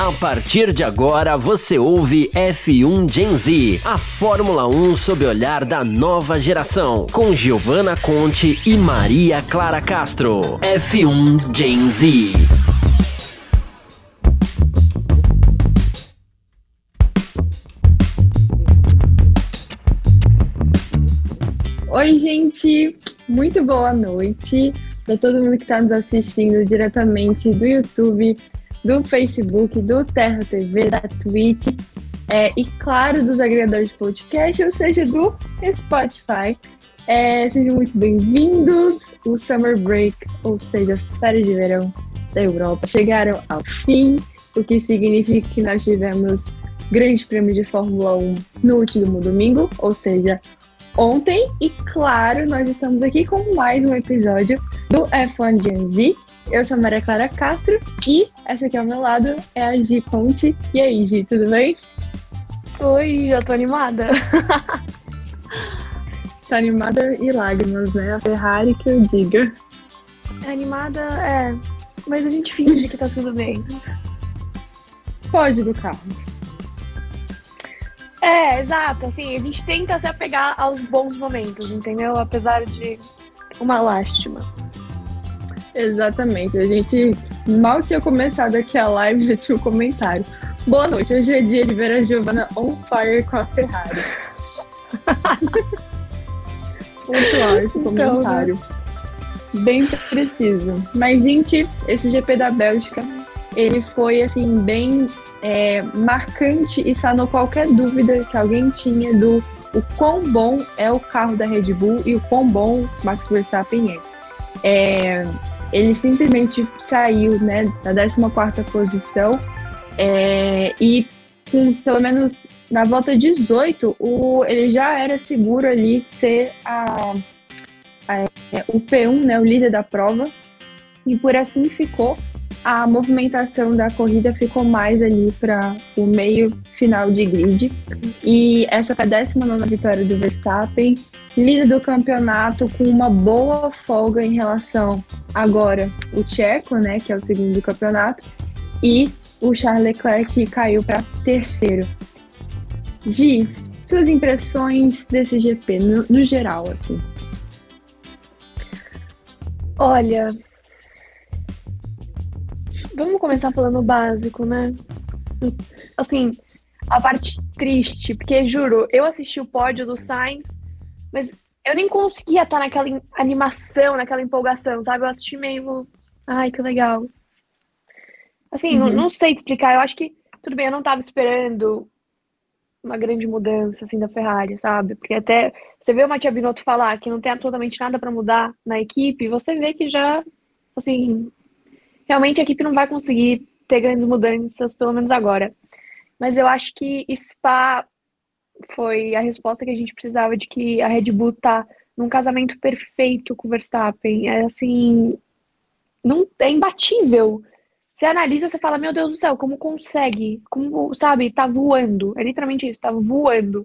A partir de agora você ouve F1 Gen Z, a Fórmula 1 sob o olhar da nova geração, com Giovanna Conte e Maria Clara Castro. F1 Gen Z. Oi, gente, muito boa noite para todo mundo que está nos assistindo diretamente do YouTube, do Facebook, do Terra TV, da Twitch é, e, claro, dos agregadores de podcast, ou seja, do Spotify. É, sejam muito bem-vindos. O Summer Break, ou seja, as férias de verão da Europa, chegaram ao fim, o que significa que nós tivemos Grande Prêmio de Fórmula 1 no último domingo, ou seja, ontem. E, claro, nós estamos aqui com mais um episódio do F1 Gen Z, eu sou a Maria Clara Castro e essa aqui ao meu lado é a Gi Ponte. E aí, Gi, tudo bem? Oi, já tô animada. tá animada e lágrimas, né? A Ferrari que eu diga. Animada é, mas a gente finge que tá tudo bem. Pode do carro. É, exato. Assim, a gente tenta se apegar aos bons momentos, entendeu? Apesar de uma lástima. Exatamente. A gente mal tinha começado aqui a live, já tinha um comentário. Boa noite, hoje é dia de ver a Giovana on fire com a Ferrari. Pontual esse então, comentário. Então, bem preciso. Mas, gente, esse GP da Bélgica, ele foi, assim, bem é, marcante e sanou qualquer dúvida que alguém tinha do o quão bom é o carro da Red Bull e o quão bom Max Verstappen é. é ele simplesmente saiu né, da 14 posição é, e com, pelo menos na volta 18 o, ele já era seguro ali ser a, a, o P1, né, o líder da prova e por assim ficou a movimentação da corrida ficou mais ali para o meio final de grid. E essa foi a 19 vitória do Verstappen, líder do campeonato com uma boa folga em relação agora o Tcheco, né, que é o segundo do campeonato, e o Charles Leclerc caiu para terceiro. Gi, suas impressões desse GP no, no geral, assim? Olha, Vamos começar falando o básico, né? Assim, a parte triste, porque juro, eu assisti o pódio do Sainz, mas eu nem conseguia estar naquela animação, naquela empolgação, sabe? Eu assisti meio. Ai, que legal. Assim, uhum. não, não, sei te explicar. Eu acho que, tudo bem, eu não estava esperando uma grande mudança, assim, da Ferrari, sabe? Porque até você vê o Matia Binotto falar que não tem absolutamente nada para mudar na equipe, você vê que já, assim, realmente a equipe não vai conseguir ter grandes mudanças, pelo menos agora. Mas eu acho que Spa foi a resposta que a gente precisava de que a Red Bull tá num casamento perfeito com o Verstappen. É assim, não é imbatível. Você analisa, você fala, meu Deus do céu, como consegue? Como, sabe, tá voando. É literalmente isso, tá voando.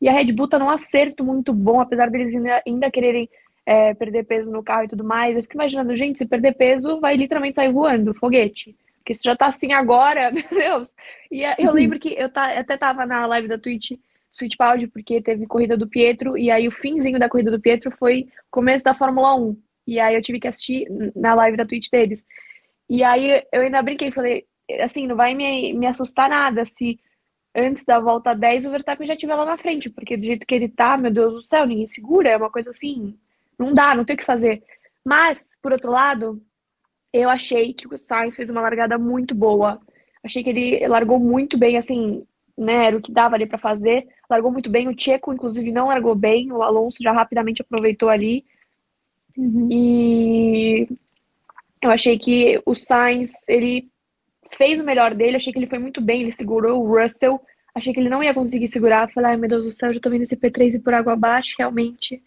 E a Red Bull tá num acerto muito bom, apesar deles ainda, ainda quererem é, perder peso no carro e tudo mais. Eu fico imaginando, gente, se perder peso, vai literalmente sair voando, foguete. Porque se já tá assim agora, meu Deus. E é, eu uhum. lembro que eu tá, até tava na live da Twitch, Switch Pound, porque teve corrida do Pietro, e aí o finzinho da corrida do Pietro foi começo da Fórmula 1. E aí eu tive que assistir na live da Twitch deles. E aí eu ainda brinquei, falei, assim, não vai me, me assustar nada se antes da volta 10 o Verstappen já estiver lá na frente, porque do jeito que ele tá, meu Deus do céu, ninguém segura, é uma coisa assim, não dá, não tem o que fazer. Mas, por outro lado, eu achei que o Sainz fez uma largada muito boa. Achei que ele largou muito bem, assim, né? Era o que dava ali para fazer. Largou muito bem. O Checo, inclusive, não largou bem. O Alonso já rapidamente aproveitou ali. Uhum. E eu achei que o Sainz, ele fez o melhor dele. Achei que ele foi muito bem. Ele segurou o Russell. Achei que ele não ia conseguir segurar. Falei, ai meu Deus do céu, já tô vendo esse P3 ir por água abaixo. Realmente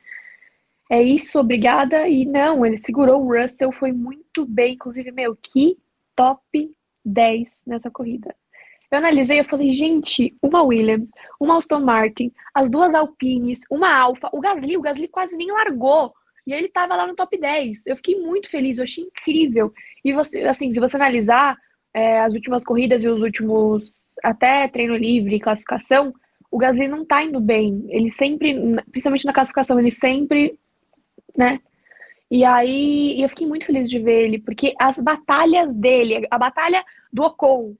é isso, obrigada. E não, ele segurou o Russell, foi muito bem. Inclusive, meu, que top 10 nessa corrida. Eu analisei, eu falei, gente, uma Williams, uma Aston Martin, as duas Alpines, uma Alfa, o Gasly, o Gasly quase nem largou. E ele tava lá no top 10. Eu fiquei muito feliz, eu achei incrível. E você, assim, se você analisar, é, as últimas corridas e os últimos até treino livre, classificação, o Gasly não tá indo bem. Ele sempre, principalmente na classificação, ele sempre, né? E aí eu fiquei muito feliz de ver ele, porque as batalhas dele, a batalha do Ocon,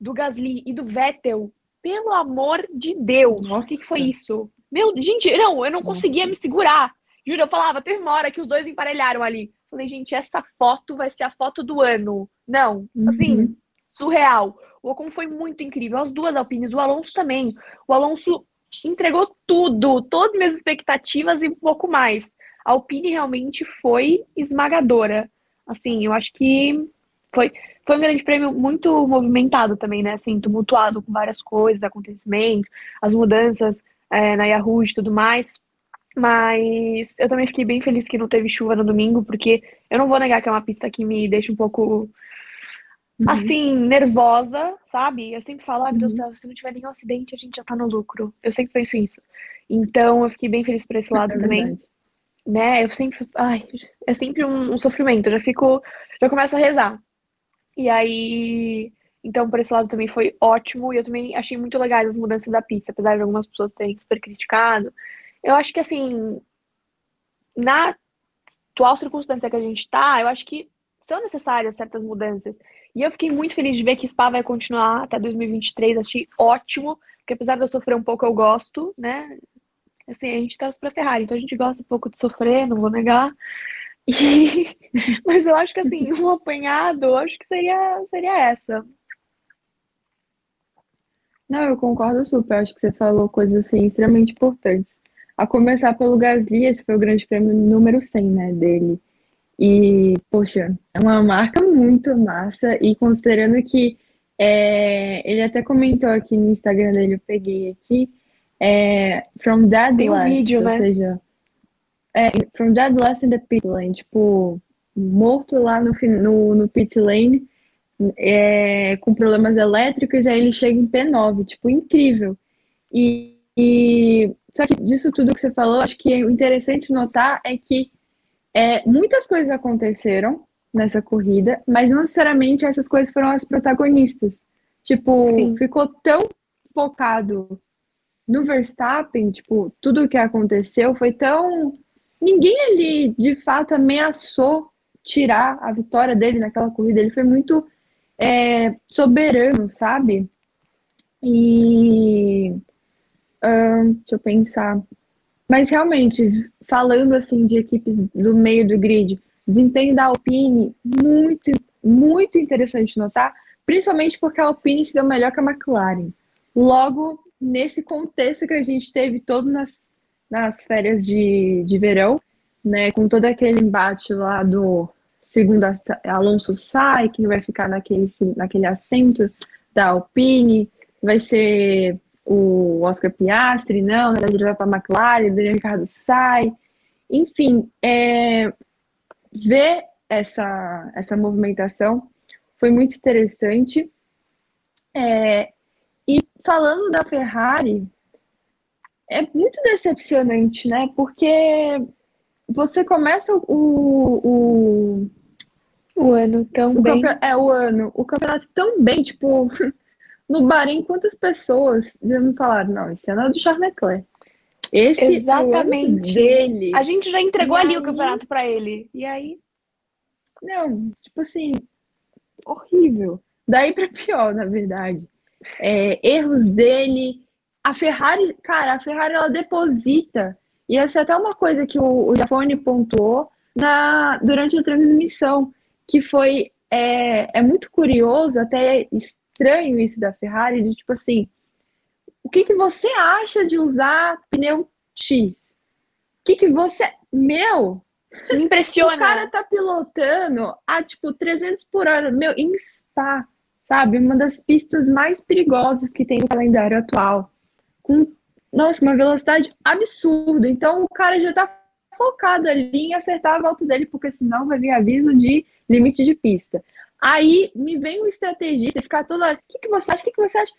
do Gasly e do Vettel, pelo amor de Deus, o que, que foi isso? Meu, gente, não, eu não Nossa. conseguia me segurar. Juro, eu falava, teve uma hora que os dois emparelharam ali. Falei, gente, essa foto vai ser a foto do ano. Não, assim, uhum. surreal. O Ocon foi muito incrível. As duas Alpines, o Alonso também. O Alonso entregou tudo, todas as minhas expectativas e um pouco mais. A Alpine realmente foi esmagadora. Assim, eu acho que foi, foi um grande prêmio muito movimentado também, né? Assim, tumultuado com várias coisas, acontecimentos, as mudanças é, na Yahoo e tudo mais. Mas eu também fiquei bem feliz que não teve chuva no domingo, porque eu não vou negar que é uma pista que me deixa um pouco uhum. assim, nervosa, sabe? Eu sempre falo, ai meu Deus do uhum. céu, se não tiver nenhum acidente, a gente já tá no lucro. Eu sempre penso isso. Então eu fiquei bem feliz por esse lado é também. Verdade. Né? Eu sempre. Ai, é sempre um, um sofrimento. Eu já fico. Já começo a rezar. E aí. Então, por esse lado também foi ótimo. E eu também achei muito legais as mudanças da pista, apesar de algumas pessoas terem super criticado. Eu acho que, assim, na atual circunstância que a gente tá, eu acho que são necessárias certas mudanças. E eu fiquei muito feliz de ver que Spa vai continuar até 2023, achei ótimo, porque apesar de eu sofrer um pouco, eu gosto, né? Assim, a gente tá pra Ferrari, então a gente gosta um pouco de sofrer, não vou negar. E... Mas eu acho que, assim, um apanhado, eu acho que seria, seria essa. Não, eu concordo super. Acho que você falou coisas assim extremamente importantes. A começar pelo Gasly, esse foi o grande prêmio número 100, né, dele. E, poxa, é uma marca muito massa. E considerando que é, ele até comentou aqui no Instagram dele, eu peguei aqui, é, From Dead Tem um vídeo, ou né? seja, é, From Dead Last in the Pit Lane, tipo, morto lá no, no, no pit lane, é, com problemas elétricos, aí ele chega em P9, tipo, incrível. E, e só que disso tudo que você falou, acho que o interessante notar é que é, muitas coisas aconteceram nessa corrida, mas não necessariamente essas coisas foram as protagonistas. Tipo, Sim. ficou tão focado no Verstappen, tipo, tudo o que aconteceu foi tão. Ninguém ali de fato ameaçou tirar a vitória dele naquela corrida. Ele foi muito é, soberano, sabe? E Uh, deixa eu pensar. Mas realmente, falando assim de equipes do meio do grid, desempenho da Alpine, muito, muito interessante notar, principalmente porque a Alpine se deu melhor que a McLaren. Logo, nesse contexto que a gente teve todo nas, nas férias de, de verão, né, com todo aquele embate lá do segundo Alonso sai, que vai ficar naquele, naquele assento da Alpine, vai ser o Oscar Piastri, não, na verdade ele vai para a McLaren, o Daniel Ricardo sai. Enfim, é, ver essa, essa movimentação foi muito interessante. É, falando da Ferrari, é muito decepcionante, né? Porque você começa o, o, o ano tão o bem. É, o ano, o campeonato tão bem, tipo, no Bahrein, quantas pessoas já me falaram, não, esse ano é do Charles Leclerc. Esse Exatamente. É dele. A gente já entregou e ali aí... o campeonato para ele. E aí? Não, tipo assim, horrível. Daí para pior, na verdade. É, erros dele. A Ferrari, cara, a Ferrari ela deposita. E essa é até uma coisa que o, o Jafone pontuou na, durante a transmissão, que foi é, é muito curioso, até estranho isso da Ferrari, de tipo assim, o que, que você acha de usar pneu X? O que, que você. Meu! Me impressiona. O cara tá pilotando a tipo 300 por hora, meu, em Spa, sabe? Uma das pistas mais perigosas que tem no calendário atual. Com, nossa, uma velocidade absurda. Então o cara já tá focado ali em acertar a volta dele, porque senão vai vir aviso de limite de pista. Aí me vem o estrategista ficar toda hora. O que, que você acha? O que, que você acha?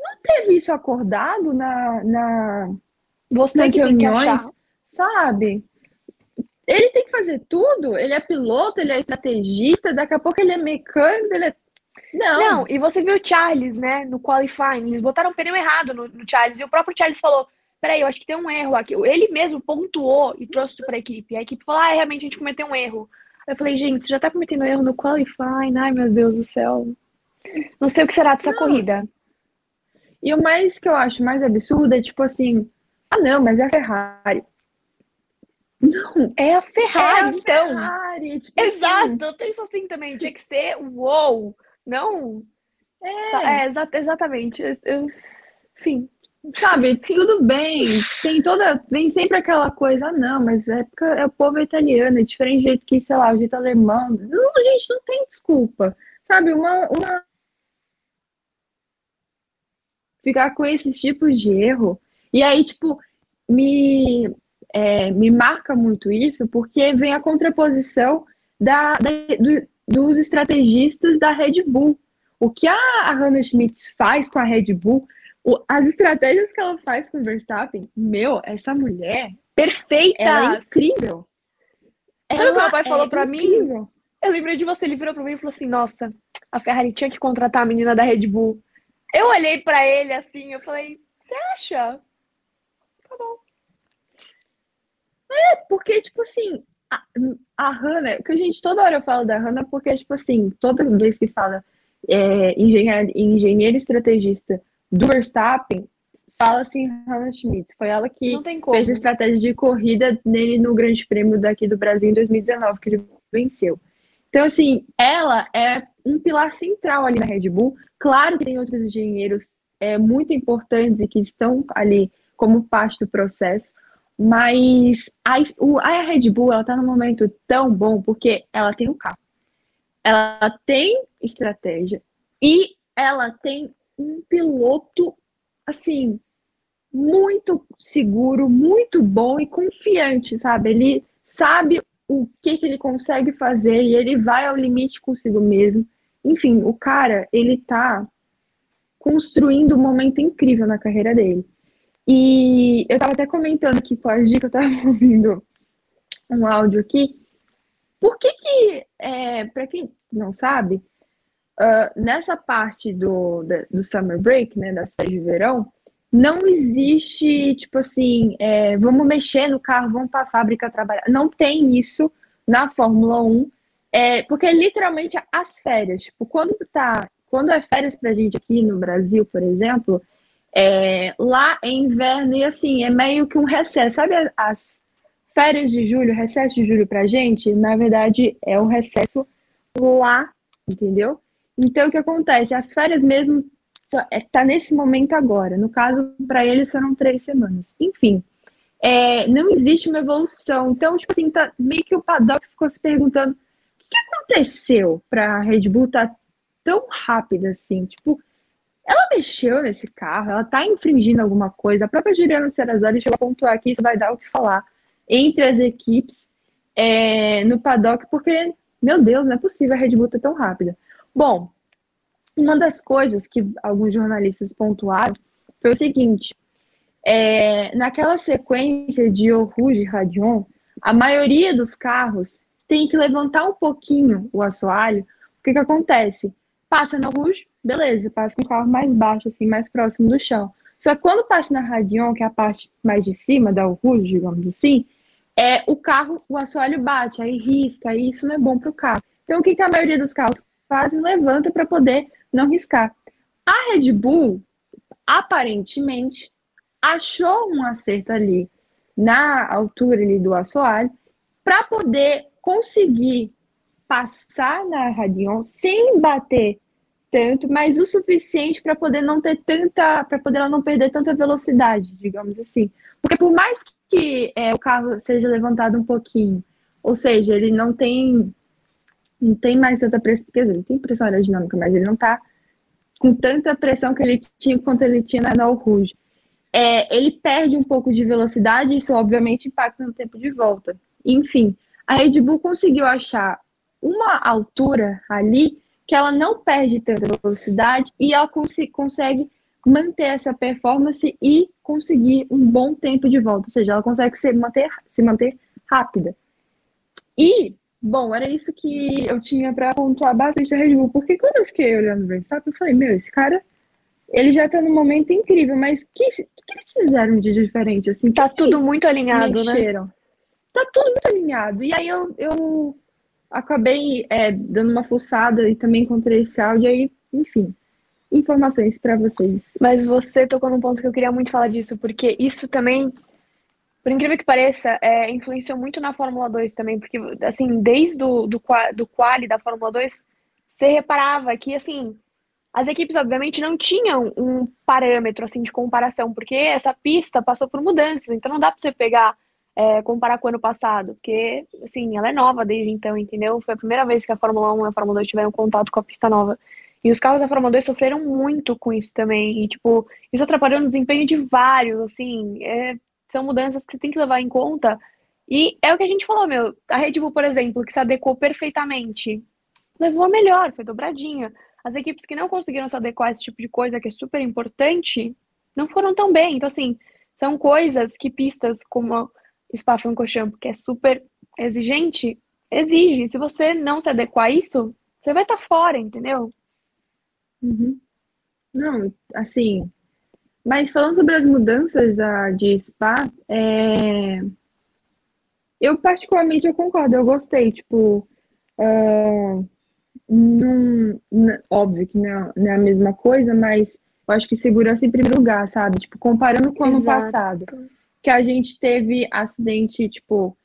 Não teve isso acordado na. na você nas que reuniões, que sabe? Ele tem que fazer tudo. Ele é piloto, ele é estrategista, daqui a pouco ele é mecânico, ele é Não. Não, e você viu o Charles, né, no qualifying, eles botaram o pneu errado no, no Charles, e o próprio Charles falou, peraí, eu acho que tem um erro aqui. Ele mesmo pontuou e trouxe para a equipe. A equipe falou, ah, realmente a gente cometeu um erro. Eu falei, gente, você já tá cometendo erro no qualifying, ai meu Deus do céu. Não sei o que será dessa não. corrida. E o mais que eu acho mais absurdo é tipo assim, ah não, mas é a Ferrari. Não, é a Ferrari, é a então. Ferrari, tipo assim. Exato, assim. eu penso assim também, tinha que ser uou, não. É, é exa exatamente. Eu, eu, sim. Sabe, sim. tudo bem, tem toda, vem sempre aquela coisa, ah, não, mas é porque é o povo italiano, é diferente do jeito que, sei lá, o jeito alemão. Não, gente, não tem desculpa. Sabe, uma, uma ficar com esses tipos de erro. E aí, tipo, me, é, me marca muito isso, porque vem a contraposição da, da do, dos estrategistas da Red Bull. O que a, Hannah Schmitz faz com a Red Bull, as estratégias que ela faz com o Verstappen, meu, essa mulher perfeita, ela é incrível. Sabe o que meu pai falou é para mim? Eu lembrei de você, ele virou para mim e falou assim: Nossa, a Ferrari tinha que contratar a menina da Red Bull. Eu olhei para ele assim, eu falei: Você acha? Tá bom. É, porque, tipo assim, a, a Hannah, que a gente toda hora fala da Hannah, porque, tipo assim, toda vez que fala é, engenheiro, engenheiro estrategista do Verstappen, fala assim Hannah Schmidt. Foi ela que fez a estratégia de corrida nele no Grande Prêmio daqui do Brasil em 2019, que ele venceu. Então, assim, ela é um pilar central ali na Red Bull. Claro que tem outros engenheiros é, muito importantes e que estão ali como parte do processo, mas a, o, a Red Bull ela tá num momento tão bom porque ela tem um carro, ela tem estratégia e ela tem um piloto assim muito seguro, muito bom e confiante, sabe? Ele sabe o que, que ele consegue fazer e ele vai ao limite consigo mesmo. Enfim, o cara, ele tá construindo um momento incrível na carreira dele. E eu tava até comentando aqui com a Gi, que eu tava ouvindo um áudio aqui. Por que que, é, para quem não sabe, uh, nessa parte do, do Summer Break, né, das férias de verão, não existe, tipo assim, é, vamos mexer no carro, vamos para a fábrica trabalhar. Não tem isso na Fórmula 1, é, porque é literalmente as férias. Tipo, quando tá, quando é férias pra gente aqui no Brasil, por exemplo, é, lá é inverno e assim, é meio que um recesso. Sabe as férias de julho, recesso de julho pra gente? Na verdade, é um recesso lá, entendeu? Então, o que acontece? As férias mesmo é, tá nesse momento agora. No caso, para eles foram três semanas. Enfim, é, não existe uma evolução. Então, tipo assim, tá, meio que o paddock ficou se perguntando o que, aconteceu para a Red Bull tá tão rápida assim. Tipo, ela mexeu nesse carro, ela tá infringindo alguma coisa. A própria Juliana Serrazoli chegou a pontuar que isso vai dar o que falar entre as equipes é, no paddock, porque, meu Deus, não é possível a Red Bull ter tão rápida. Bom, uma das coisas que alguns jornalistas pontuaram foi o seguinte: é, naquela sequência de Eau Rouge e Radion, a maioria dos carros tem que levantar um pouquinho o assoalho. O que, que acontece? Passa no Rouge, beleza, passa com o carro mais baixo, assim, mais próximo do chão. Só que quando passa na Radion, que é a parte mais de cima da Rouge, digamos assim, é, o carro, o assoalho bate, aí risca, e isso não é bom para o carro. Então, o que, que a maioria dos carros fazem? Levanta para poder não riscar. A Red Bull, aparentemente, achou um acerto ali na altura ali do assoalho para poder conseguir passar na Radion sem bater tanto, mas o suficiente para poder não ter tanta, para poder ela não perder tanta velocidade, digamos assim. Porque por mais que é, o carro seja levantado um pouquinho, ou seja, ele não tem não tem mais tanta pressão, quer dizer, ele tem pressão aerodinâmica, mas ele não está com tanta pressão que ele tinha quanto ele tinha na Al Rouge. É, ele perde um pouco de velocidade, isso obviamente impacta no tempo de volta. Enfim, a Red Bull conseguiu achar uma altura ali que ela não perde tanta velocidade e ela cons consegue manter essa performance e conseguir um bom tempo de volta, ou seja, ela consegue se manter, se manter rápida. E Bom, era isso que eu tinha para pontuar bastante da Red Bull, porque quando eu fiquei olhando o Verstappen, eu falei, meu, esse cara, ele já tá num momento incrível, mas o que, que, que, eles fizeram de diferente, assim? Tá tudo muito alinhado, né? mexeram? né? Tá tudo muito alinhado. E aí eu, eu acabei é, dando uma fuçada e também encontrei esse áudio aí, enfim, informações para vocês. Mas você tocou num ponto que eu queria muito falar disso, porque isso também por incrível que pareça, é, influenciou muito na Fórmula 2 também, porque, assim, desde o do, do quali da Fórmula 2, você reparava que, assim, as equipes, obviamente, não tinham um parâmetro, assim, de comparação, porque essa pista passou por mudanças, então não dá para você pegar, é, comparar com o ano passado, porque, assim, ela é nova desde então, entendeu? Foi a primeira vez que a Fórmula 1 e a Fórmula 2 tiveram contato com a pista nova. E os carros da Fórmula 2 sofreram muito com isso também, e, tipo, isso atrapalhou no desempenho de vários, assim, é, são mudanças que você tem que levar em conta. E é o que a gente falou, meu. A Red Bull, por exemplo, que se adequou perfeitamente, levou a melhor, foi dobradinha. As equipes que não conseguiram se adequar a esse tipo de coisa, que é super importante, não foram tão bem. Então, assim, são coisas que pistas como Spa-Francorchamps, que é super exigente, exige. Se você não se adequar a isso, você vai estar tá fora, entendeu? Uhum. Não, assim, mas falando sobre as mudanças da, de spa, é... eu particularmente eu concordo, eu gostei, tipo, uh, num, óbvio que não é, não é, a mesma coisa, mas eu acho que segurança em primeiro lugar, sabe? Tipo, comparando com o ano passado, que a gente teve acidente, tipo,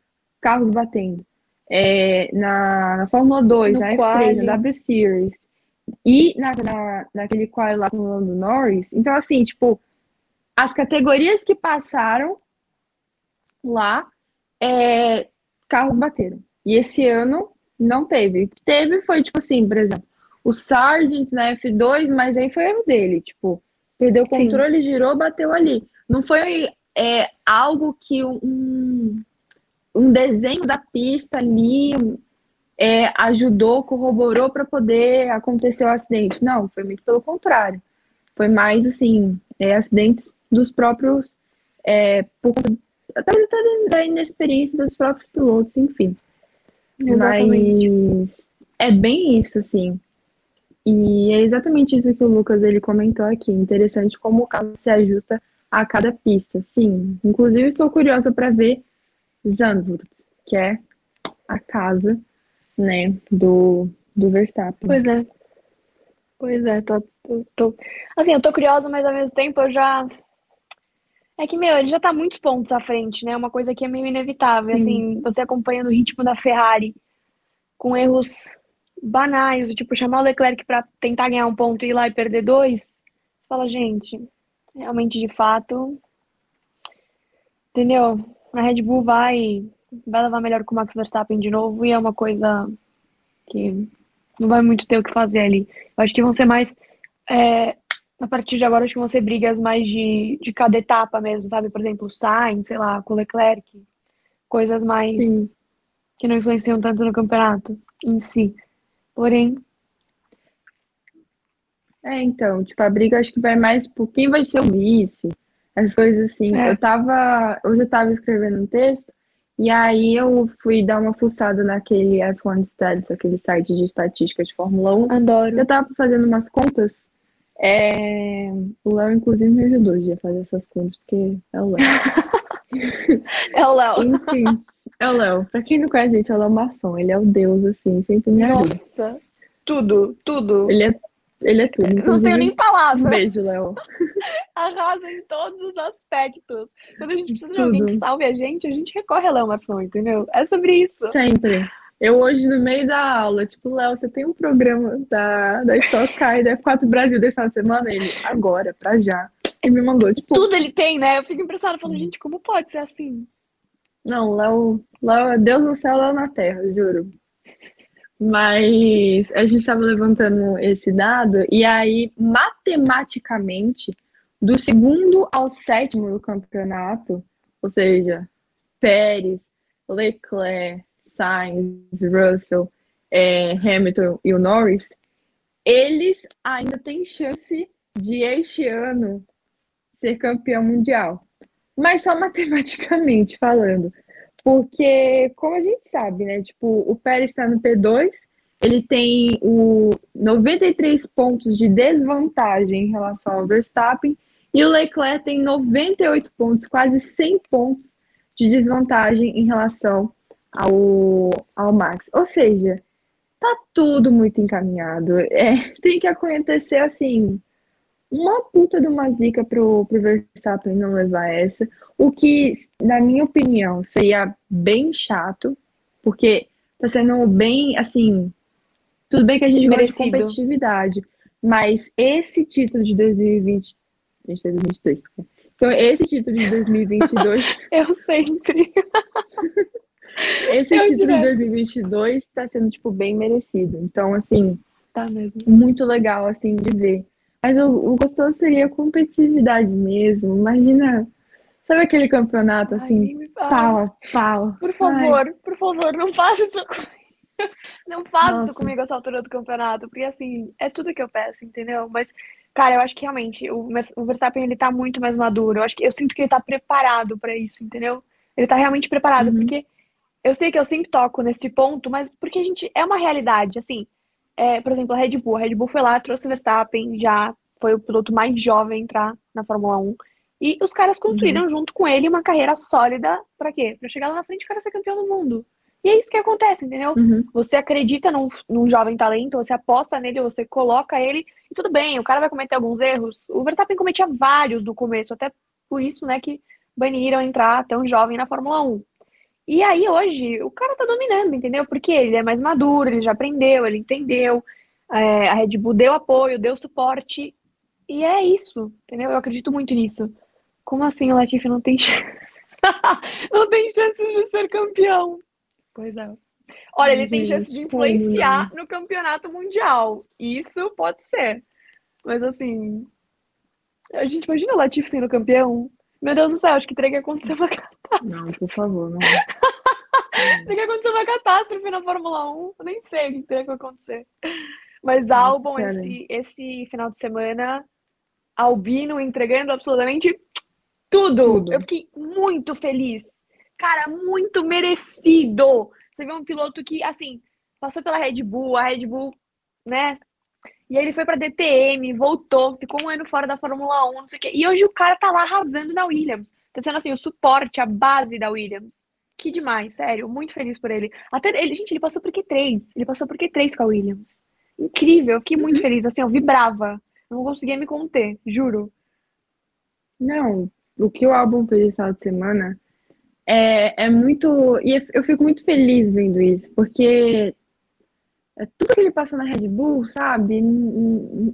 carros batendo. É, na, na Fórmula 2, no na F3, na W Series, e na, na, naquele qual lá com o Lando Norris. Então, assim, tipo, as categorias que passaram lá, é, carros bateram. E esse ano não teve. Teve foi tipo assim, por exemplo, o Sargent na F2, mas aí foi erro dele, tipo, perdeu o controle, Sim. girou, bateu ali. Não foi é, algo que um, um desenho da pista ali é, ajudou, corroborou para poder acontecer o acidente. Não, foi muito pelo contrário. Foi mais assim, é, acidentes dos próprios, é, por, até da inexperiência dos próprios pilotos, enfim. Exatamente. Mas é bem isso, assim. E é exatamente isso que o Lucas ele comentou aqui. Interessante como o carro se ajusta a cada pista. Sim, inclusive estou curiosa para ver Zandvoort, que é a casa, né, do, do Verstappen. Pois é. Pois é, tô, tô, tô, Assim, eu tô curiosa, mas ao mesmo tempo eu já é que, meu, ele já tá muitos pontos à frente, né? Uma coisa que é meio inevitável. Sim. Assim, você acompanhando o ritmo da Ferrari com erros banais, tipo chamar o Leclerc para tentar ganhar um ponto e ir lá e perder dois. Você fala, gente, realmente de fato. Entendeu? A Red Bull vai, vai levar melhor com o Max Verstappen de novo e é uma coisa que não vai muito ter o que fazer ali. Eu acho que vão ser mais é, a partir de agora, acho que vão ser brigas mais de, de cada etapa mesmo, sabe? Por exemplo, o Sainz, sei lá, com o Leclerc. Coisas mais Sim. que não influenciam tanto no campeonato em si. Porém. É, então, tipo, a briga acho que vai mais por quem vai ser o vice. As coisas assim. É. Eu tava. Hoje eu tava escrevendo um texto. E aí eu fui dar uma fuçada naquele F1 Stats, aquele site de estatística de Fórmula 1. Adoro. Eu tava fazendo umas contas é... O Léo, inclusive, me ajudou a fazer essas contas, porque é o Léo. é o Léo. Enfim, é o Léo. Pra quem não conhece a gente, é o Léo Maçom. Ele é o deus, assim, sempre me ajuda. Nossa, tudo, tudo. Ele é, ele é tudo. Inclusive, não tenho nem palavra. Um beijo, Léo. Arrasa em todos os aspectos. Quando a gente precisa tudo. de alguém que salve a gente, a gente recorre a Léo Maçom, entendeu? É sobre isso. Sempre. Eu hoje, no meio da aula, tipo, Léo, você tem um programa da, da Stock Car e da F4 Brasil desse final de semana? Ele, agora, pra já. Ele me mandou, tipo... Tudo ele tem, né? Eu fico impressionada, falando, gente, como pode ser assim? Não, Léo, Léo é Deus no céu, Léo na terra, juro. Mas a gente estava levantando esse dado, e aí, matematicamente, do segundo ao sétimo do campeonato, ou seja, Pérez, Leclerc, Sainz, Russell, é, Hamilton e o Norris, eles ainda têm chance de este ano ser campeão mundial. Mas só matematicamente falando. Porque, como a gente sabe, né? Tipo, o Pérez está no P2, ele tem o 93 pontos de desvantagem em relação ao Verstappen, e o Leclerc tem 98 pontos, quase 100 pontos de desvantagem em relação ao, ao Max. Ou seja, tá tudo muito encaminhado. É, tem que acontecer assim uma puta de uma zica pro, pro Verstappen não levar essa. O que, na minha opinião, seria bem chato, porque tá sendo bem, assim, tudo bem que a gente merece competitividade, mas esse título de 2020, 2022, então esse título de 2022, eu sempre. esse eu título direto. de 2022 tá sendo tipo bem merecido. Então, assim, tá mesmo. Muito legal assim de ver. Mas o, o gostoso seria a competitividade mesmo. Imagina, sabe aquele campeonato assim, Ai, pau pau. Por favor, Ai. por favor, não faça isso Não faça isso comigo essa altura do campeonato, porque assim, é tudo que eu peço, entendeu? Mas, cara, eu acho que realmente o, o Verstappen ele tá muito mais maduro. Eu acho que eu sinto que ele tá preparado para isso, entendeu? Ele tá realmente preparado, uhum. porque eu sei que eu sempre toco nesse ponto, mas porque a gente é uma realidade, assim. É, por exemplo, a Red Bull. A Red Bull foi lá, trouxe o Verstappen, já foi o piloto mais jovem a entrar na Fórmula 1. E os caras construíram uhum. junto com ele uma carreira sólida para quê? Para chegar lá na frente e o cara ser campeão do mundo. E é isso que acontece, entendeu? Uhum. Você acredita num, num, jovem talento, você aposta nele, você coloca ele, e tudo bem, o cara vai cometer alguns erros. O Verstappen cometia vários no começo, até por isso, né, que baniram entrar tão jovem na Fórmula 1. E aí, hoje, o cara tá dominando, entendeu? Porque ele é mais maduro, ele já aprendeu, ele entendeu. É, a Red Bull deu apoio, deu suporte. E é isso, entendeu? Eu acredito muito nisso. Como assim o Latifi não tem chance? não tem chances de ser campeão? Pois é. Olha, ele tem chance de influenciar no campeonato mundial. Isso pode ser. Mas assim. A gente imagina o Latifi sendo campeão. Meu Deus do céu, acho que teria que acontecer uma catástrofe. Não, por favor, não. teria que acontecer uma catástrofe na Fórmula 1. Eu nem sei o que teria que acontecer. Mas Albon, esse, esse final de semana, Albino entregando absolutamente tudo. tudo. Eu fiquei muito feliz. Cara, muito merecido. Você vê um piloto que, assim, passou pela Red Bull, a Red Bull, né, e aí ele foi pra DTM, voltou, ficou um ano fora da Fórmula 1, não sei o quê. E hoje o cara tá lá arrasando na Williams. Tá sendo assim, o suporte, a base da Williams. Que demais, sério, muito feliz por ele. Até ele, gente, ele passou por Q3. Ele passou por Q3 com a Williams. Incrível, eu fiquei muito uhum. feliz, assim, eu vibrava. Eu não conseguia me conter, juro. Não, o que o álbum fez esse final de semana é, é muito. E eu fico muito feliz vendo isso, porque tudo que ele passa na Red Bull, sabe?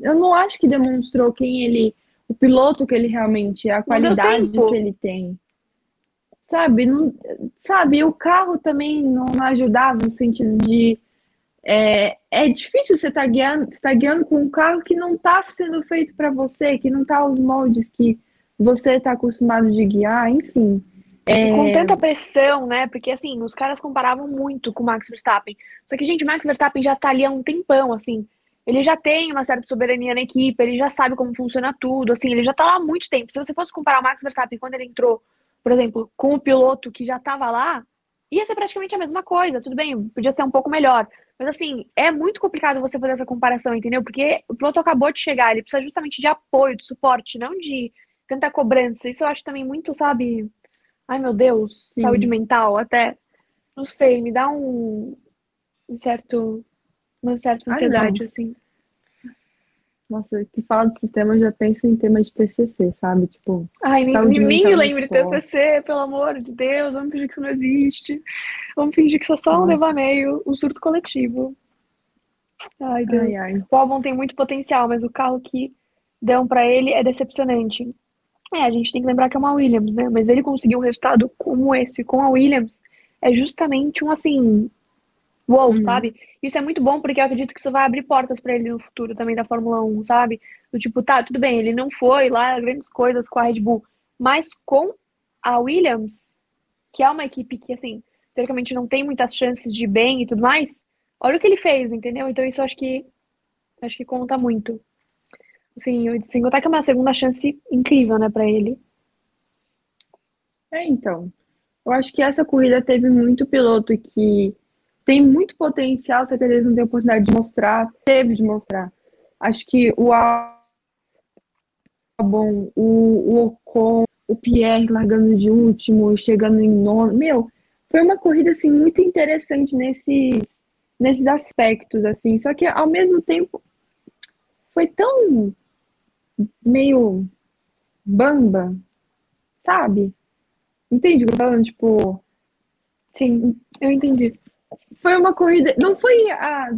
Eu não acho que demonstrou quem ele, o piloto que ele realmente é, a qualidade que ele tem. Sabe? Não, sabe, o carro também não ajudava no sentido de. É, é difícil você estar tá guiando, tá guiando com um carro que não está sendo feito para você, que não está aos moldes que você está acostumado de guiar, enfim. É... Com tanta pressão, né? Porque assim, os caras comparavam muito com o Max Verstappen. Só que, gente, Max Verstappen já tá ali há um tempão, assim. Ele já tem uma certa soberania na equipe, ele já sabe como funciona tudo, assim, ele já tá lá há muito tempo. Se você fosse comparar o Max Verstappen quando ele entrou, por exemplo, com o piloto que já tava lá, ia ser praticamente a mesma coisa. Tudo bem, podia ser um pouco melhor. Mas assim, é muito complicado você fazer essa comparação, entendeu? Porque o piloto acabou de chegar, ele precisa justamente de apoio, de suporte, não de tanta cobrança. Isso eu acho também muito, sabe, ai meu Deus, Sim. saúde mental, até, não sei, me dá um, um certo, uma certa ansiedade, ai, assim. Nossa, que fala de sistema já pensa em tema de TCC, sabe? Tipo. Ai, nem, nem me lembre de TCC, pelo amor de Deus, vamos fingir que isso não existe. Vamos fingir que isso é só um levaneio, um surto coletivo. Ai, Deus. Ai, ai. O álbum tem muito potencial, mas o carro que dão para ele é decepcionante. É, a gente tem que lembrar que é uma Williams, né? Mas ele conseguir um resultado como esse com a Williams é justamente um assim. Uou, uhum. sabe? Isso é muito bom porque eu acredito que isso vai abrir portas para ele no futuro também da Fórmula 1, sabe? Do tipo, tá, tudo bem, ele não foi lá grandes coisas com a Red Bull, mas com a Williams, que é uma equipe que, assim, teoricamente não tem muitas chances de bem e tudo mais, olha o que ele fez, entendeu? Então isso acho que acho que conta muito. Sim, sem contar que é uma segunda chance incrível, né, para ele. É, então. Eu acho que essa corrida teve muito piloto que tem muito potencial, só que vezes não tem oportunidade de mostrar, teve de mostrar. Acho que o Albon, o, o Ocon, o Pierre largando de último, chegando em nono. Meu, foi uma corrida assim muito interessante nesses, nesses aspectos assim. Só que ao mesmo tempo foi tão meio bamba, sabe? Entende o que eu tô falando? Tipo, Sim, eu entendi. foi uma corrida, não foi a,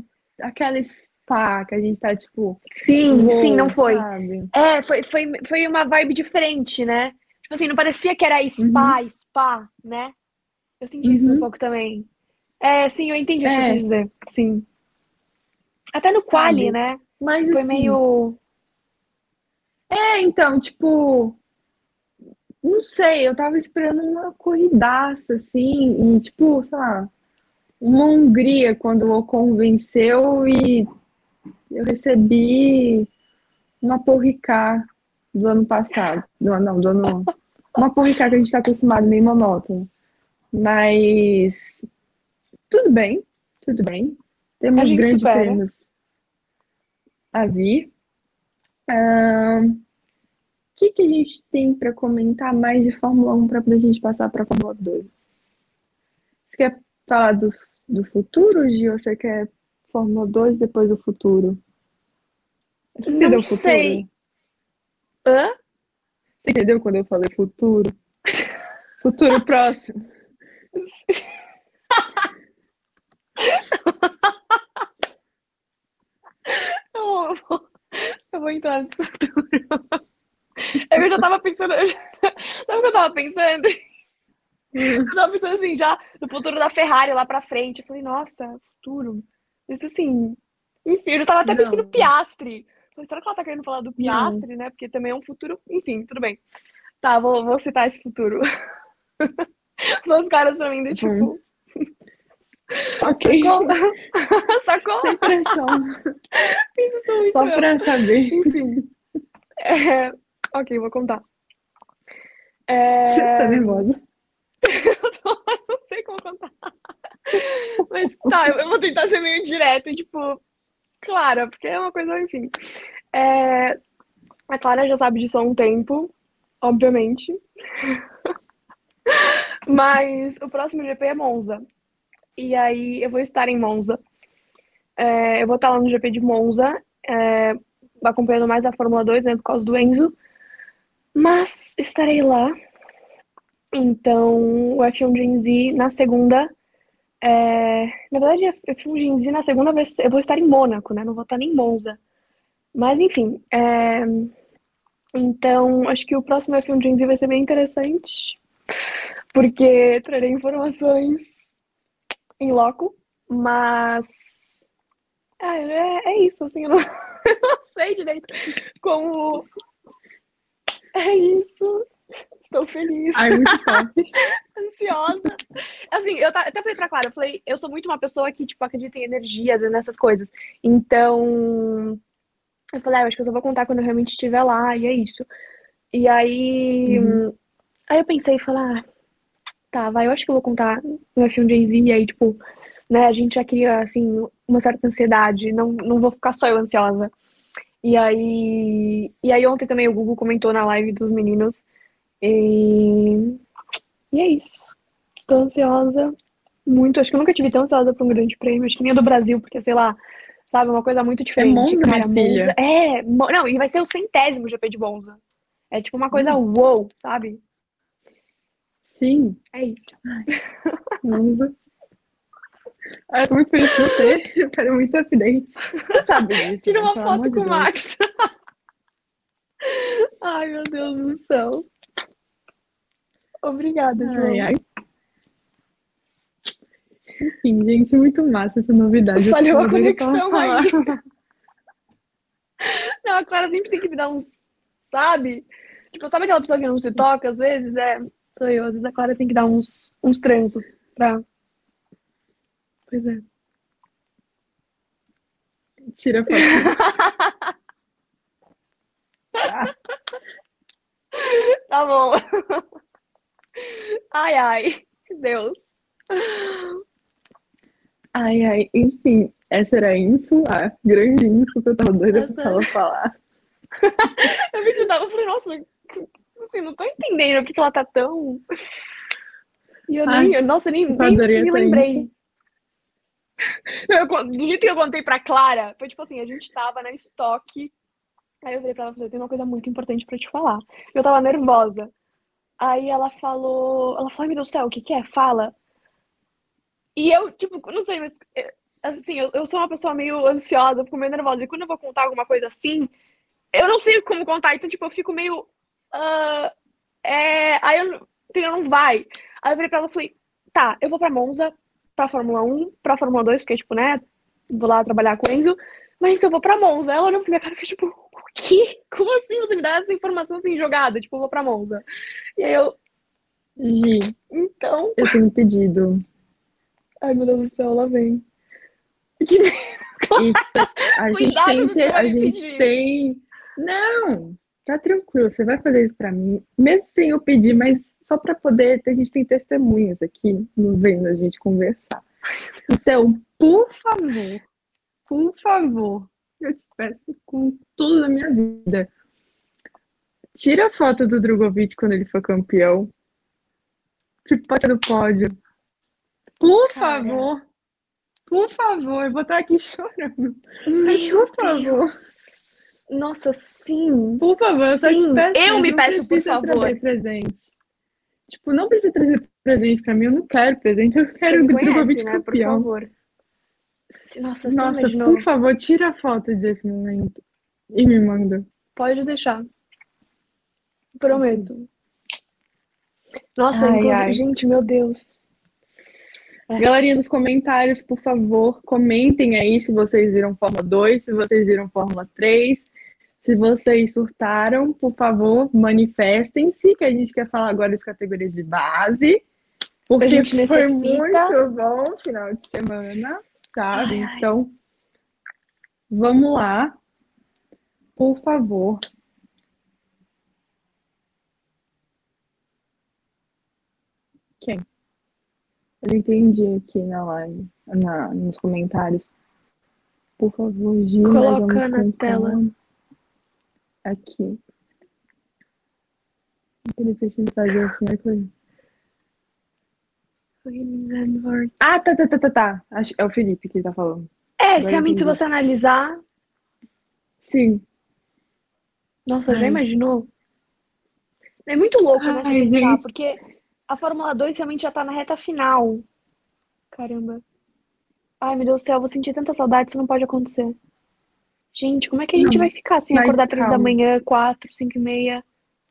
aquela spa que a gente tá tipo, Sim, uou, sim, não foi. sabe? É, foi, foi, foi uma vibe diferente, né? Tipo assim, não parecia que era spa, spa, né? Eu senti isso um Uhum. pouco também. É, sim, eu entendi o que você É. quis dizer. Sim. Até no quali, né? Mas Foi assim, meio. É, então, tipo, não sei, eu tava esperando uma corridaça, assim, e tipo, sei lá, uma Hungria quando o Ocon venceu e eu recebi uma Porricar do ano passado. Do, ano- não, do ano. Uma Porricar que a gente tá acostumado, meio monótono. Mas tudo bem, tudo bem. Temos grandes supera. prêmios a vir. O que, que a gente tem para comentar mais de Fórmula 1 para a gente passar para Fórmula 2? Você quer falar do, do futuro, Gil? Ou você quer Fórmula 2 depois do futuro? Você Não futuro? sei. Hã? Você entendeu quando eu falei futuro? Futuro próximo. Eu vou, eu vou entrar nesse futuro. Eu já tava pensando. Sabe o que eu tava pensando? Eu tava pensando assim, já no futuro da Ferrari lá pra frente. Eu falei, nossa, futuro. Isso assim. Enfim, eu tava até pensando Não. no Piastre. Falei, será que ela tá querendo falar do Piastre, né? Porque também é um futuro. Enfim, tudo bem. Tá, vou, vou citar esse futuro. São os caras pra mim do tipo. Ok. Sacou? Sem pressão. Isso muito Só para saber. Enfim. É, Ok, vou contar. Tá É, nervosa. eu tô- não sei como contar. Mas tá, eu eu vou tentar ser meio direto e, tipo, clara, porque é uma coisa, enfim. É, a Clara já sabe disso há um tempo, obviamente. Mas o próximo GP é Monza. E aí eu vou estar em Monza. É, eu vou estar lá no GP de Monza, é, acompanhando mais a Fórmula 2, né, por causa do Enzo. Mas estarei lá. Então, o F1 Gen Z na segunda. é, Na verdade, o F1 Gen Z na segunda eu vou estar em Mônaco, né? Não vou estar nem em Monza. Mas enfim. é, Então, acho que o próximo F1 Gen Z vai ser bem interessante. Porque trarei informações em loco. Mas. É, é, é isso, assim, eu não, eu não sei direito como. É isso. Estou feliz Ai, muito top. ansiosa. Assim, eu até falei pra Clara, eu falei, eu sou muito uma pessoa que, tipo, acredita em energias e nessas coisas. Então, eu falei, ah, eu acho que eu só vou contar quando eu realmente estiver lá, e é isso. E aí, aí eu pensei, falei, ah, tá, vai, eu acho que eu vou contar no F1 Jay-Z, e aí, tipo, né, a gente já cria, assim, uma certa ansiedade, não, não vou ficar só eu ansiosa. E aí, e aí ontem também o Google comentou na live dos meninos, e, e é isso. Estou ansiosa. Muito. Acho que eu nunca tive tão ansiosa para um grande prêmio. Acho que nem do Brasil, porque, sei lá, sabe, uma coisa muito diferente. Monza, cara, minha filha. Monza. É, não, e vai ser o centésimo GP de Monza. É tipo uma coisa Hum. wow, sabe? Sim. É isso. Eu tô muito feliz por você. Eu quero muito updates. Sabe disso. Tira né? uma foto com o. Max. Ai, meu Deus do céu. Obrigada, João. Ai, ai. Enfim, gente, muito massa essa novidade. Falhou a conexão aí. Não, a Clara sempre tem que me dar uns, sabe? Tipo, sabe aquela pessoa que não se toca às vezes? É, sou eu. Às vezes a Clara tem que dar uns, uns trancos pra. Pois é. Tira a foto. Tá bom. Ai, ai. Deus. Ai, ai, enfim, essa era a info, a grande info que eu tava doida pra ela falar. eu vi que tava, eu falei, nossa, assim, não tô entendendo porque ela tá tão. E eu nem, ai, nossa, nem, nem me lembrei. Eu, do jeito que eu contei pra Clara, foi tipo assim, a gente tava na estoque. Aí eu falei pra ela, falei, tem uma coisa muito importante pra te falar. Eu tava nervosa. Aí ela falou, ela falou, ai meu Deus do céu, o que que é? Fala. E eu, tipo, não sei, mas eh, assim, eu, eu sou uma pessoa meio ansiosa, fico meio nervosa. E quando eu vou contar alguma coisa assim, eu não sei como contar, então, tipo, eu fico meio. Uh, é... Aí eu, eu não vai. Aí eu falei pra ela, falei, tá, eu vou pra Monza, pra Fórmula 1, pra Fórmula 2, porque, tipo, né, vou lá trabalhar com o Enzo, mas eu vou pra Monza. Ela olhou pra minha cara e fez, tipo, o quê? Como assim você me dá essa informação assim jogada? Tipo, eu vou pra Monza. E aí eu. Gi, então. Eu tenho um pedido. Ai, meu Deus do céu, lá vem. Que... E a gente tem, a gente tem. Não, tá tranquilo, você vai fazer isso pra mim, mesmo sem eu pedir, mas só pra poder, a gente tem testemunhas aqui no vendo a gente conversar. Então, por favor, por favor, eu te peço com tudo na minha vida. Tira a foto do Drogovic quando ele for campeão. Tipo, pode no pódio. Por Cara. favor. Por favor, eu vou estar aqui chorando. Mas, por favor. Nossa, sim. Por favor, eu sim. só te peço. Eu me peço, por favor. presente. Tipo, não precisa trazer presente pra mim, eu não quero presente, eu quero o Drogovic né? campeão. Por favor. Nossa, Nossa por favor, tira a foto desse momento e me manda. Pode deixar. Prometo. Nossa, ai, inclusive, ai. gente, meu Deus. É. Galerinha dos comentários, por favor, comentem aí se vocês viram Fórmula 2, se vocês viram Fórmula 3. Se vocês surtaram, por favor, manifestem-se, que a gente quer falar agora de categorias de base. Porque a gente necessita... foi muito bom final de semana, sabe? Então, vamos lá. Por favor. Quem? Eu entendi aqui na live, na, nos comentários. Por favor, Gina. Coloca na tela. Aqui. Ele precisa fazer assim, é coisa. Ah, tá, tá, tá, tá, tá. É o Felipe que tá falando. É, Agora realmente, se você analisar. Sim. Nossa, Ai. já imaginou? É muito louco, né? Ai, pensar, porque a Fórmula 2 realmente já tá na reta final. Caramba. Ai, meu Deus do céu, eu vou sentir tanta saudade, isso não pode acontecer. Gente, como é que a gente não, vai ficar assim, acordar três da manhã, quatro, cinco e meia?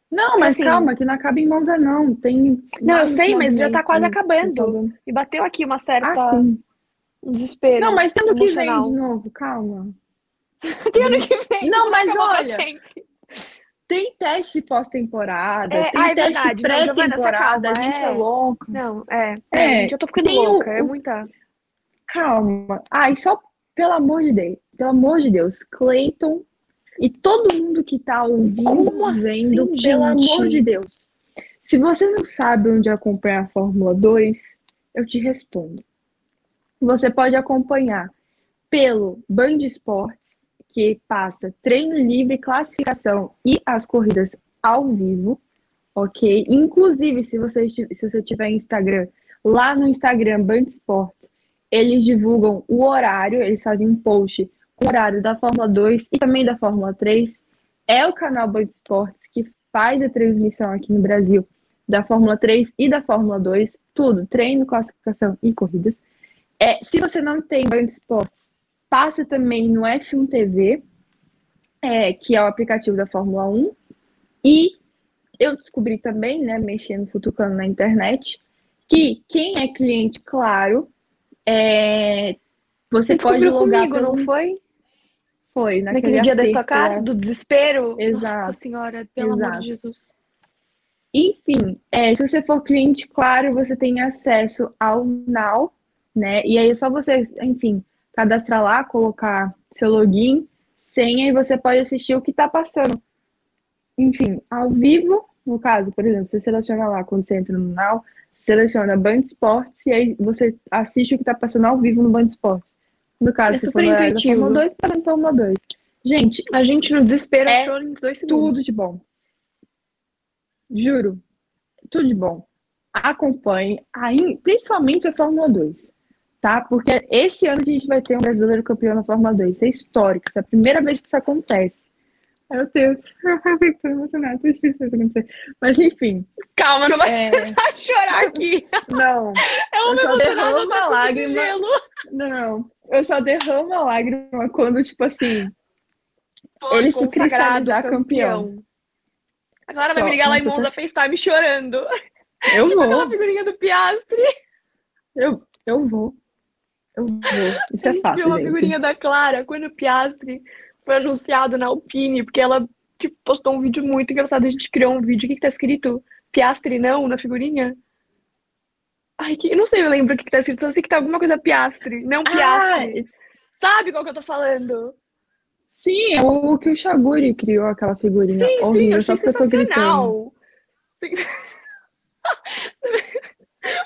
Não, mas assim, calma, que não acaba em Monza, não. Tem. Não, eu sei, mas já tá quase acabando. E bateu aqui uma certa. Ah, um desespero. Não, mas tem ano que vem de novo, calma. tem ano que vem. Não, mas olha. Tem teste pós-temporada, é, tem ah, é teste pré-temporada, a gente é, é louca. Não, é. é. Gente, eu tô ficando louca, o... é muita. Calma. Ai, só pelo amor de Deus, pelo amor de Deus, Clayton e todo mundo que tá ouvindo, Como vendo, assim, pelo amor de Deus. Se você não sabe onde acompanhar a Fórmula 2, eu te respondo. Você pode acompanhar pelo Band Esportes, que passa treino livre, classificação e as corridas ao vivo, ok? Inclusive, se você, se você tiver Instagram, lá no Instagram Band Esportes, eles divulgam o horário, eles fazem um post com o horário da Fórmula 2 e também da Fórmula 3. É o canal Band Esportes que faz a transmissão aqui no Brasil da Fórmula 3 e da Fórmula 2, tudo, treino, classificação e corridas. É, se você não tem Band Esportes, passa também no F1 TV, é, que é o aplicativo da Fórmula 1. E eu descobri também, né, mexendo, futucando na internet, que quem é cliente, claro, é, você, você pode logar comigo, pelo... não foi? Foi, naquele, naquele dia da estocar, do desespero. Exato. Nossa senhora, pelo Exato. amor de Jesus. Enfim, é, se você for cliente, claro, você tem acesso ao Now, né? E aí é só você, enfim, cadastrar lá, colocar seu login, senha e você pode assistir o que está passando. Enfim, ao vivo, no caso, por exemplo, você seleciona lá quando você entra no Now, seleciona Band Esportes e aí você assiste o que tá passando ao vivo no Band Esportes. No caso, É super intuitivo. Fórmula 2, tá na Fórmula 2. Gente, A gente no desespero É achou em dois segundos. tudo de bom. Juro, tudo de bom. Acompanhe, aí, principalmente a Fórmula 2, tá? Porque esse ano a gente vai ter um brasileiro campeão na Fórmula 2. Isso é histórico, isso é a primeira vez que isso acontece. Meu Deus, eu tô emocionada, tô difícil isso acontecer. Mas enfim, Calma, não vai é, começar a chorar aqui. não, É uma Eu só derramo eu uma lágrima. gelo. não. Eu só derramo a lágrima quando, tipo assim, Ele se cristalizar campeão. Agora vai me ligar lá em não Monza FaceTime chorando. eu Tipo aquela vou, figurinha do Piastri. eu, eu vou. Eu vou. Isso A é gente fato, viu uma gente. figurinha da Clara quando o Piastri foi anunciado na Alpine, porque ela tipo, postou um vídeo muito engraçado. A gente criou um vídeo. O que, que tá escrito? Piastri não na figurinha? Ai, que... eu não sei, eu lembro o que, que tá escrito. Só sei que tá alguma coisa Piastri, não. Ah, Sabe qual que eu tô falando? sim, é o que o Shaguri criou aquela figurinha Sim, sim, horrível, eu só achei porque eu tô gritando. sensacional. Sim.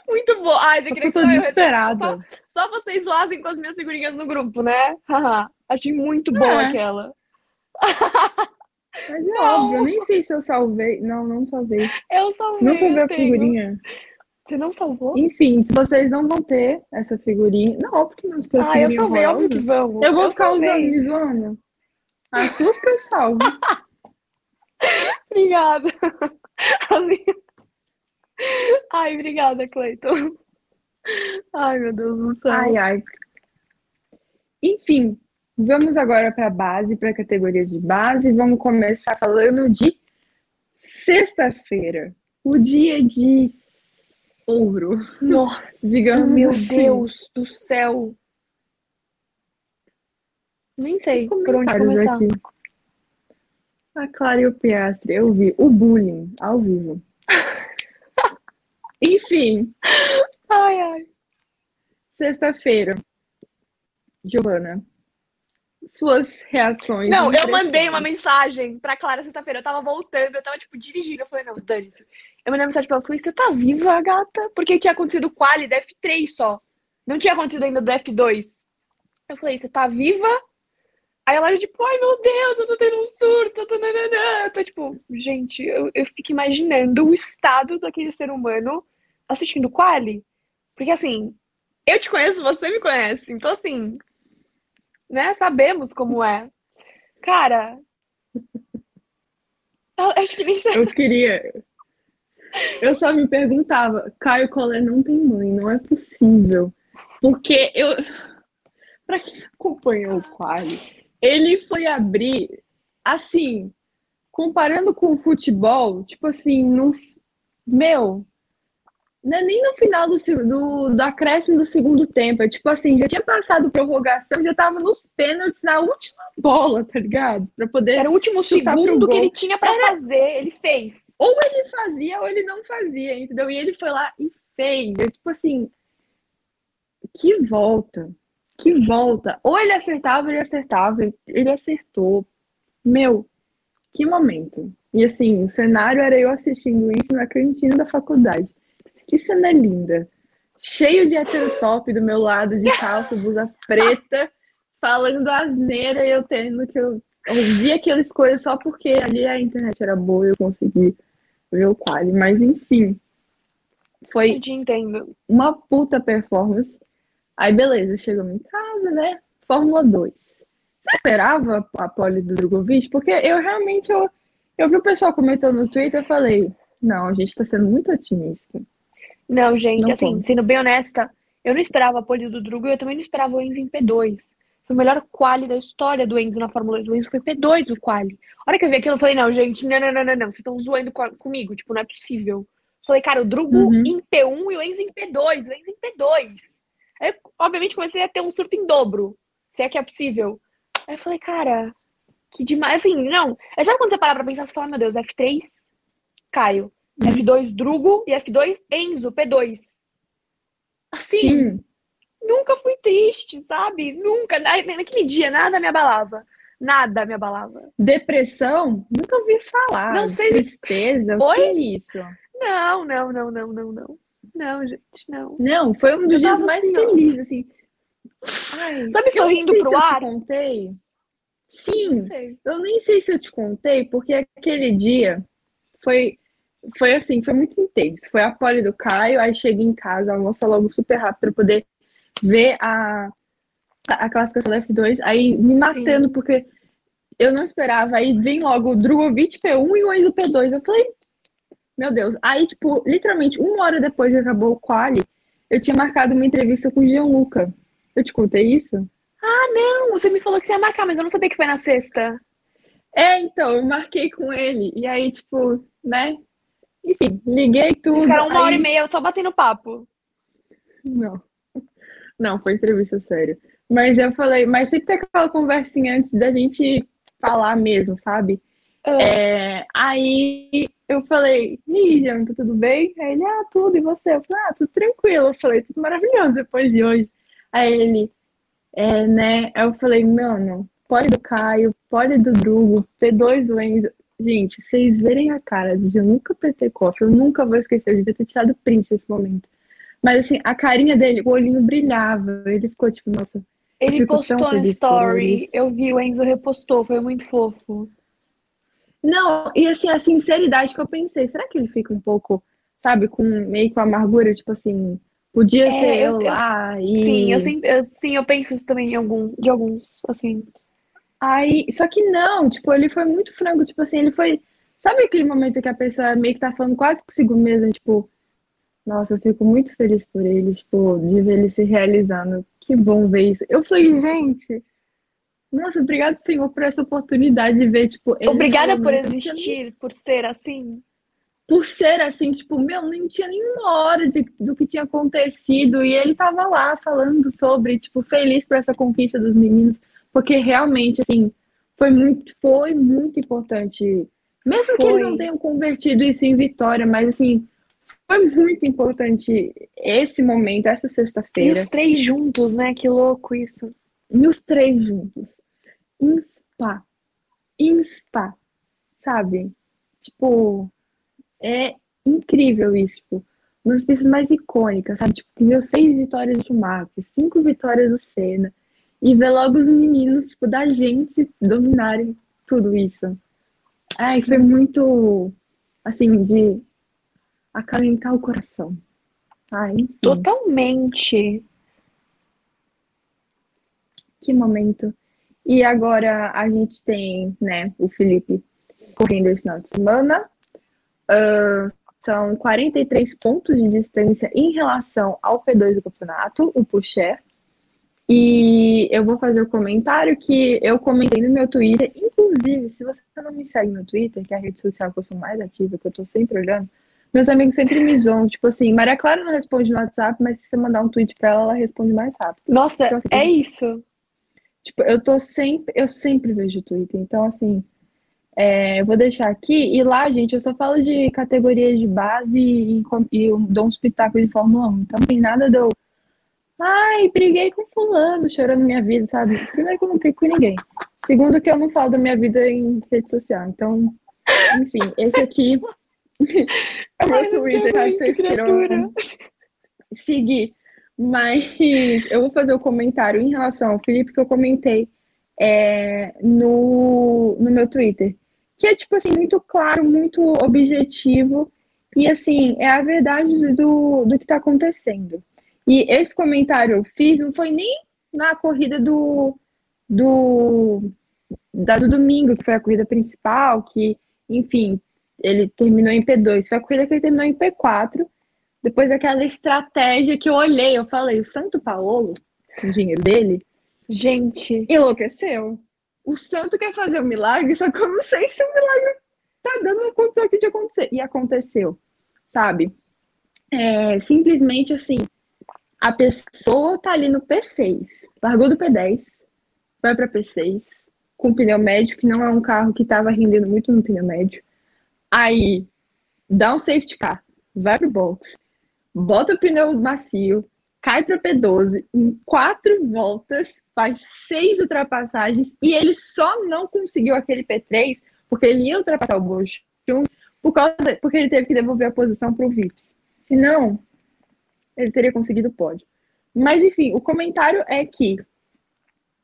Muito bom. Ai, Só queria porque que eu tô só eu desesperada. Só vocês zoassem com as minhas figurinhas no grupo, né? Haha. Achei muito boa É. aquela. Mas é Não. óbvio, eu nem sei se eu salvei. Não, não salvei. Eu salvei. Não salvei eu a tenho. figurinha. Você não salvou? Enfim, se vocês não vão ter essa figurinha. Não, óbvio que não. Ah, eu salvei, óbvio que vamos. Eu vou ficar salvei. usando, me zoando. As suas que eu salvo. Obrigada. As minhas- Ai, obrigada, Cleiton. Ai, meu Deus do céu. Ai, ai. Enfim, vamos agora para a base, para a categoria de base. Vamos começar falando de sexta-feira, o dia de ouro. Nossa, Digamos meu assim. Deus do céu. Nem sei por onde começar. aqui. A Clara e o Piastre, eu vi o bullying ao vivo. Enfim, Ai, ai. sexta-feira. Giovana, suas reações. Não, eu mandei uma mensagem pra Clara sexta-feira. Eu tava voltando, eu tava, tipo, dirigindo. Eu falei, não, dane-se. Eu mandei uma mensagem pra ela. Eu falei, você tá viva, gata? Porque tinha acontecido o quali da F3 só. Não tinha acontecido ainda do F2. Eu falei, você tá viva? Aí ela, tipo, ai meu Deus, eu tô tendo um surto. Eu tô, nananã. Eu tô tipo, gente, eu, eu fico imaginando o estado daquele ser humano assistindo o quali. Porque assim, eu te conheço, você me conhece. Então, assim, né? Sabemos como é. Cara, eu acho que nem sei. Eu queria. Eu só me perguntava, Caio Collet não tem mãe, não é possível. Porque eu. Pra quem acompanhou o quali, ele foi abrir, assim, comparando com o futebol, tipo assim, no. Meu. Não é nem no final do, do, do acréscimo do segundo tempo. É tipo assim, já tinha passado prorrogação, já tava nos pênaltis na última bola, tá ligado? Pra poder Era o último segundo que ele tinha pra fazer, ele fez. ou ele fazia ou ele não fazia, entendeu? E ele foi lá e fez. Eu, tipo assim, que volta, que volta. Ou ele acertava, ele acertava, ele acertou. Meu, que momento. E assim, o cenário era eu assistindo isso na cantina da faculdade. Que cena linda. Cheio de hétero top do meu lado, de calça, blusa preta, falando asneira e eu tendo que eu ouvir aquelas coisas só porque ali a internet era boa e eu consegui ver o quali. Mas enfim, foi Eu te entendo. uma puta performance. Aí beleza, chegamos em casa, né? Fórmula 2. Você esperava a pole do Drogovic? Porque eu realmente, eu, eu vi o pessoal comentando no Twitter e falei, não, a gente tá sendo muito otimista. Não, gente, Não assim, sendo bem honesta, eu não esperava a pole do Drugo e eu também não esperava o Enzo em P2. Foi o melhor quali da história do Enzo na Fórmula 2. O Enzo foi P2 o quali. A hora que eu vi aquilo, eu falei, não, gente, não, não, não, não, não. Vocês estão zoando co- comigo, tipo, não é possível. Falei, cara, o Drugo Uhum. em P1 e o Enzo em P2, o Enzo em P2. Aí, eu, obviamente, comecei a ter um surto em dobro, se é que é possível. Aí eu falei, cara, que demais. Assim, não. Aí sabe quando você para pra pensar, você fala, meu Deus, F3, Caio. F2, Drugo e F2, Enzo, P2. Assim, Sim, nunca fui triste, sabe? Nunca. Na- Naquele dia, nada me abalava. Nada me abalava. depressão, nunca ouvi falar. Não sei- Tristeza, o Oi? que é isso? Não, não, não, não, não, não. Não, gente, não. Não, foi um dos Eu dias mais assim, felizes, assim. Ai, Sabe eu sorrindo pro se eu ar? te contei. Sim, eu nem sei se eu te contei, porque aquele dia foi, foi assim, foi muito intenso. Foi a pole do Caio, aí cheguei em casa, almoça logo super rápido para poder ver a, a classificação da F2, aí me matando, porque eu não esperava. Aí vem logo o Drogovic P1 e o Enzo P2. Eu falei, meu Deus. Aí, tipo, literalmente, uma hora depois que acabou o quali, eu tinha marcado uma entrevista com o Gianluca. Eu te contei isso? Não, você me falou que você ia marcar, mas eu não sabia que foi na sexta. É, então, eu marquei com ele. E aí, tipo, né? Enfim, liguei tudo. Ficaram uma hora aí- e meia só batendo papo. Não. Não, foi entrevista séria. Mas eu falei, mas sempre tem aquela conversinha antes da gente falar mesmo, sabe? É, aí eu falei, aí, Janka, tudo bem? Aí ele, ah, tudo, e você? Eu falei, ah, tudo tranquilo. Eu falei, tudo maravilhoso depois de hoje. Aí ele, é, né? Aí eu falei, mano, pole do Caio, pole do Drugo, P2 do Enzo. Gente, vocês verem a cara de eu nunca apertei cofre, eu nunca vou esquecer, eu devia ter tirado print nesse momento. Mas assim, a carinha dele, o olhinho brilhava, ele ficou tipo, nossa, Ele postou no por story. Eu vi, o Enzo repostou, foi muito fofo. Não, e assim, a sinceridade que eu pensei, será que ele fica um pouco, sabe, com meio com amargura, tipo assim, podia É, ser eu, eu- eu- lá e. Sim, eu sempre, eu, sim, eu penso isso também em algum, de alguns, assim. Aí, só que não, tipo, ele foi muito franco, tipo assim, ele foi. Sabe aquele momento que a pessoa meio que tá falando quase consigo mesma, tipo, nossa, eu fico muito feliz por ele, tipo, de ver ele se realizando. Que bom ver isso. Eu falei, gente, nossa, obrigado, Senhor, por essa oportunidade de ver, tipo, ele Obrigada por existir, por ser assim. por ser assim, tipo, meu, nem tinha nenhuma hora de- do que tinha acontecido e ele tava lá falando sobre, tipo, feliz por essa conquista dos meninos, porque realmente, assim, foi muito, foi muito importante. Mesmo que Foi. eles não tenham convertido isso em vitória, mas assim, foi muito importante esse momento, essa E sexta-feira, os três juntos, né? Que louco isso. e os três juntos, em spa, em spa, sabe? Tipo, é incrível isso, tipo, uma das pistas mais icônicas, sabe? Tipo, que viu seis vitórias do Schumacher, cinco vitórias do Senna, e ver logo os meninos, tipo, da gente dominarem tudo isso. Ai, foi muito, assim, de acalentar o coração. Ai, enfim, Totalmente. que momento. E agora a gente tem, né, o Felipe correndo esse final de semana. Ah, são 43 pontos de distância em relação ao P2 do campeonato, o Pucher. E eu vou fazer o comentário que eu comentei no meu Twitter. Inclusive, se você não me segue no Twitter, que é a rede social que eu sou mais ativa, que eu tô sempre olhando, meus amigos sempre me zoam. Tipo assim, Maria Clara não responde no WhatsApp, mas se você mandar um tweet pra ela, ela responde mais rápido. Nossa, Então, assim, é isso. Tipo, eu tô sempre, eu sempre vejo o Twitter, então assim, é, eu vou deixar aqui, e lá, gente, eu só falo de categorias de base e, e dou uns pitacos de Fórmula 1, então não tem nada de eu, ai, briguei com fulano, chorando minha vida, sabe? Primeiro que eu não brigo com ninguém, segundo que eu não falo da minha vida em rede social, então, enfim, esse aqui é o meu Twitter, caso vocês queiram seguir. Mas eu vou fazer o comentário em relação ao Felipe que eu comentei é, no, no meu Twitter. Que é, tipo assim, muito claro, muito objetivo. E, assim, é a verdade do, do que tá acontecendo. E esse comentário eu fiz não foi nem na corrida do, do, da, do domingo, que foi a corrida principal, que, enfim, ele terminou em P2. Foi a corrida que ele terminou em P4. Depois daquela estratégia que eu olhei, eu falei, o Santo Paolo, o engenheiro dele, Gente, enlouqueceu. O santo quer fazer um milagre, só que eu não sei se o milagre tá dando uma condição aqui de acontecer. E aconteceu, sabe? É, simplesmente assim, a pessoa tá ali no P6, largou do P10, vai para P6, com pneu médio, que não é um carro que tava rendendo muito no pneu médio. Aí, dá um safety car, vai pro box, bota o pneu macio, cai para P12, em quatro voltas, faz seis ultrapassagens e ele só não conseguiu aquele P3 porque ele ia ultrapassar o Bochum por causa, porque ele teve que devolver a posição para o Vips. Se não, ele teria conseguido o pódio. Mas enfim, o comentário é que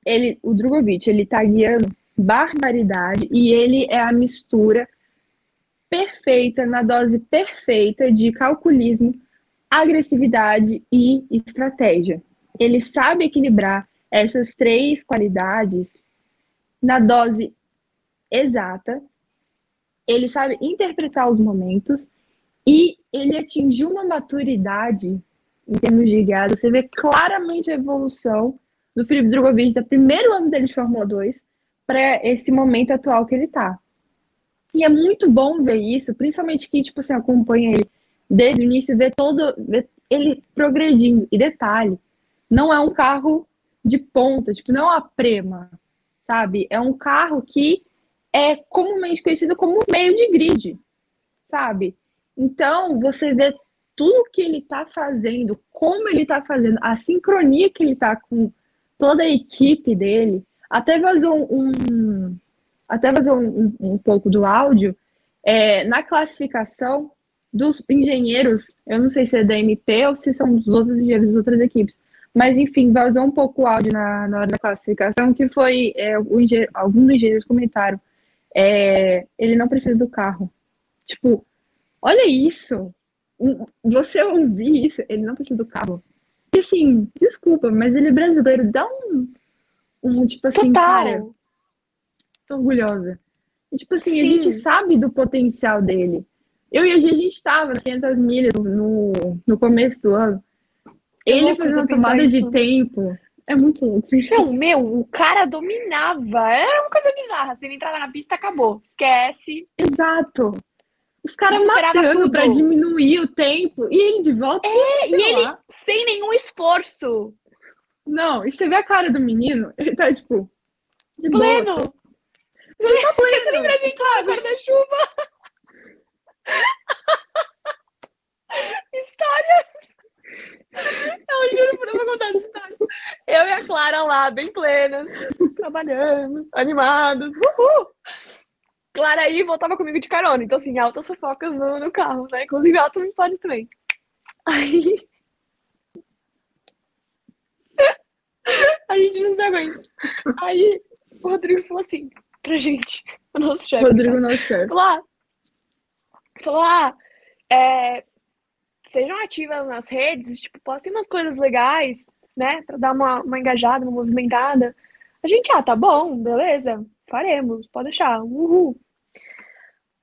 ele, o Drogovic, ele tá guiando barbaridade e ele é a mistura perfeita, na dose perfeita de calculismo, agressividade e estratégia. Ele sabe equilibrar essas três qualidades na dose exata. Ele sabe interpretar os momentos e ele atingiu uma maturidade em termos de guiada. Você vê claramente a evolução do Felipe Drogovic do primeiro ano dele de Fórmula 2 para esse momento atual que ele está. E é muito bom ver isso, principalmente que tipo assim acompanha ele desde o início, ver todo ver ele progredindo. E detalhe, não é um carro de ponta, tipo, não é uma prema, sabe? É um carro que é comumente conhecido como meio de grid, sabe? Então, você vê tudo que ele está fazendo, como ele está fazendo, a sincronia que ele está com toda a equipe dele, até vazou um, até vazou um, um, pouco do áudio é, na classificação dos engenheiros, eu não sei se é da MP ou se são dos outros engenheiros das outras equipes, mas enfim, vazou um pouco o áudio na, na hora da classificação, que foi é, alguns dos engenheiros comentaram, é, ele não precisa do carro. Tipo, olha isso! Você ouvir isso, ele não precisa do carro. E assim, desculpa, mas ele é brasileiro, dá um, um tipo assim, Total. cara, tô orgulhosa. E, tipo assim, Sim. a gente sabe do potencial dele. Eu e a gente, a gente tava 500 milhas no, no começo do ano. ele fazendo tomada isso. de tempo. É muito louco. Não, meu, o cara dominava. Era uma coisa bizarra. Se ele entrava na pista, acabou. Esquece. Exato. Os caras matando tudo. pra diminuir o tempo. E ele de volta. É, e ele lá. sem nenhum esforço. Não, e você vê a cara do menino, ele tá tipo. De pleno! Boa. Ele tá pleno! Você lembra a gente lá guarda-chuva? Histórias! Eu juro por não contar essa história. Eu e a Clara lá, bem plenas, trabalhando, animados. Uhul! Clara aí voltava comigo de carona. Então, assim, altas fofocas no, no carro, né? Inclusive altas histórias também. Aí. A gente não se aguenta. Aí o Rodrigo falou assim pra gente, o nosso chefe. Rodrigo, nosso chefe. Falou, ah, falou, ah, é, sejam ativas nas redes, tipo, postem umas coisas legais, né? Pra dar uma, uma engajada, uma movimentada. A gente, ah, tá bom, beleza, faremos, pode deixar, uhul.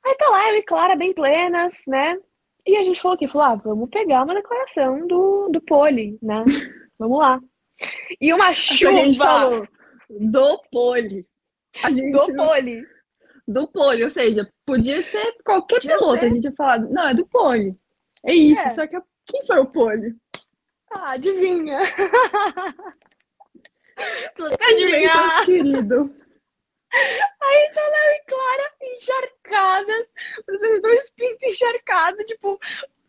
Aí tá lá, eu e Clara bem plenas, né? E a gente falou aqui, falou, ah, vamos pegar uma declaração do, do Poli, né? Vamos lá. E uma chuva do Poli. Do Poli. Do Poli, ou seja, podia ser qualquer podia piloto. Ser. A gente ia falar, não, é do Poli. É isso, é. só que quem foi o Poli? Ah, adivinha. Se você adivinhar. querido. Aí tá Léo e Clara encharcadas, dois pintos encharcados, tipo.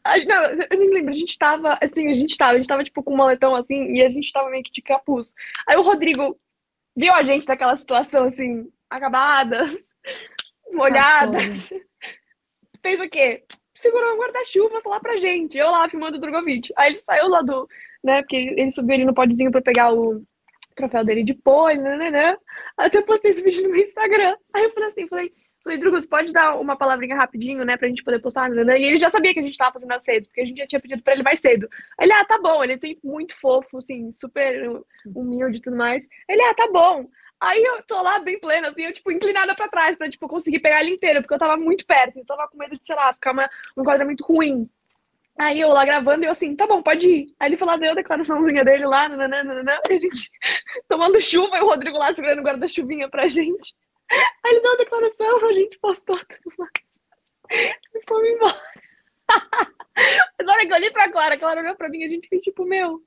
A, não, eu nem lembro, a gente tava, assim, a gente tava, a gente tava, tipo, com um moletom, assim, e a gente tava meio que de capuz. Aí o Rodrigo viu a gente naquela situação, assim, acabadas, molhadas. Fez o quê? Segurou o guarda-chuva lá pra gente, eu lá filmando o Drogovic. Aí ele saiu lá do, né, porque ele subiu ali no podzinho pra pegar o troféu dele de pole, né, né, né. Até postei esse vídeo no meu Instagram. Aí eu falei assim, falei, falei, Drugos, pode dar uma palavrinha rapidinho, né, pra gente poder postar, né, né? E ele já sabia que a gente tava fazendo as redes, porque a gente já tinha pedido pra ele mais cedo. Ele, ah, tá bom, ele é muito fofo, assim, super humilde e tudo mais. Ele, ah, tá bom. Aí eu tô lá bem plena, assim, eu, tipo, inclinada pra trás, pra, tipo, conseguir pegar ele inteiro, porque eu tava muito perto, eu tava com medo de, sei lá, ficar uma, um enquadramento ruim. Aí eu lá gravando, e eu assim, tá bom, pode ir. Aí ele falou, ah, deu a declaraçãozinha dele lá, nananana, e a gente tomando chuva, e o Rodrigo lá segurando guarda-chuvinha pra gente. Aí ele deu a declaração, a gente postou tudo mais. E fomos embora. Mas na hora que eu olhei pra Clara, a Clara olhou pra mim, a gente fez tipo, meu, o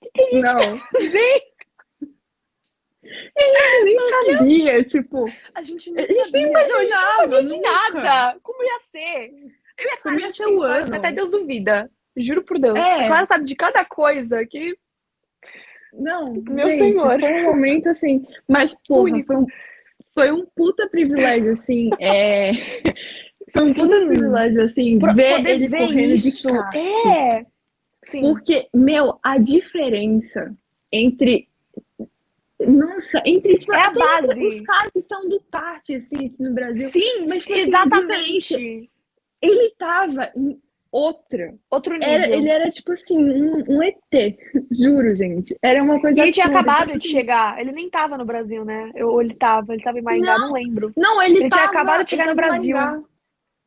que, que a gente Não. tá fazendo? Ele nem sabia, tipo. A gente, nem a gente nem imaginava. A gente não sabia de nada. Como ia ser? Eu ia Como ia ser o ano. Até Deus duvida. Juro por Deus. É. A Clara sabe de cada coisa que. Não, meu gente, senhor. Foi um momento assim. Mas, porra, foi um, foi um puta privilégio, assim. É. Foi um puta privilégio, assim, ver ele ver correndo isso. de kart. É. Sim. Porque, meu, a diferença entre. Nossa, entre. Tipo, É a até base. Os caras que são do Tart, assim, aqui no Brasil. Sim, mas, tipo assim, exatamente. Ele tava em outra. Outro nível. Era, ele era, tipo assim, um, um ET. Juro, gente. Era uma coisa E ele tinha absurda. acabado Tipo de assim, chegar. Ele nem tava no Brasil, né? Eu- Ou ele tava, ele tava em Maringá, não, lembro. Não, ele, Ele tinha tava- acabado de chegar no Brasil. Maringá.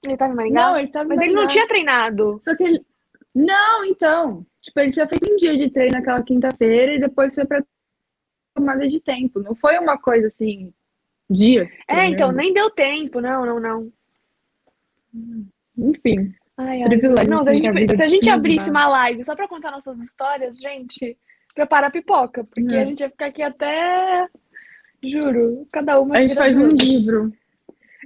Ele tava em Maringá? Não, ele tava em Mas ele não tinha treinado. Só que ele. Não, então. Tipo, ele tinha feito um dia de treino naquela quinta-feira e depois foi pra tomada de tempo. Não foi uma coisa assim, dias. É, então, treinando. nem deu tempo. Não, não, não. Enfim. Ai. Privilégio Não, se a assim, a gente, vida se a gente abrisse uma live só pra contar nossas histórias, gente, prepara a pipoca. Porque É. a gente ia ficar aqui até. Juro, cada uma. A gente faz um duas. livro.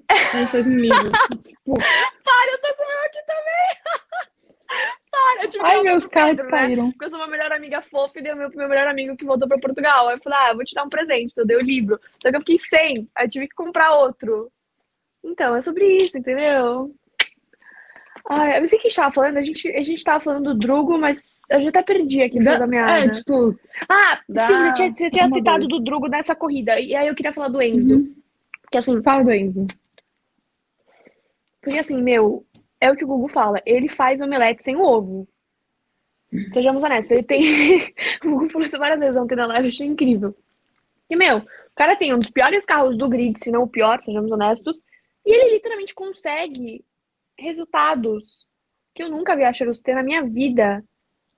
A gente faz um livro. tipo, Para, eu tô com o meu aqui também. Para, eu tive que ai, meus cards Pedro, né? caíram. Porque eu sou uma melhor amiga fofa e dei o meu pro meu melhor amigo que voltou pra Portugal. Aí eu falei, ah, eu vou te dar um presente. Então eu dei o livro. Só que eu fiquei sem. Aí eu tive que comprar outro. Então, é sobre isso, entendeu? Eu não sei o que a gente tava falando. A gente, a gente tava falando do Drugo, mas eu já até perdi aqui fio da meada. É, tipo, Ah, Dá sim, você tinha, você tinha citado do Drugo nessa corrida. E aí eu queria falar do Enzo. uhum. Que assim, fala do Enzo. porque assim, meu, é o que o Google fala. Ele faz omelete sem ovo. Sejamos honestos, ele tem. o Google falou isso várias vezes ontem na live, eu achei incrível. E, meu, o cara tem um dos piores carros do grid, se não o pior, sejamos honestos. E ele literalmente consegue resultados que eu nunca vi a Cheruto ter na minha vida.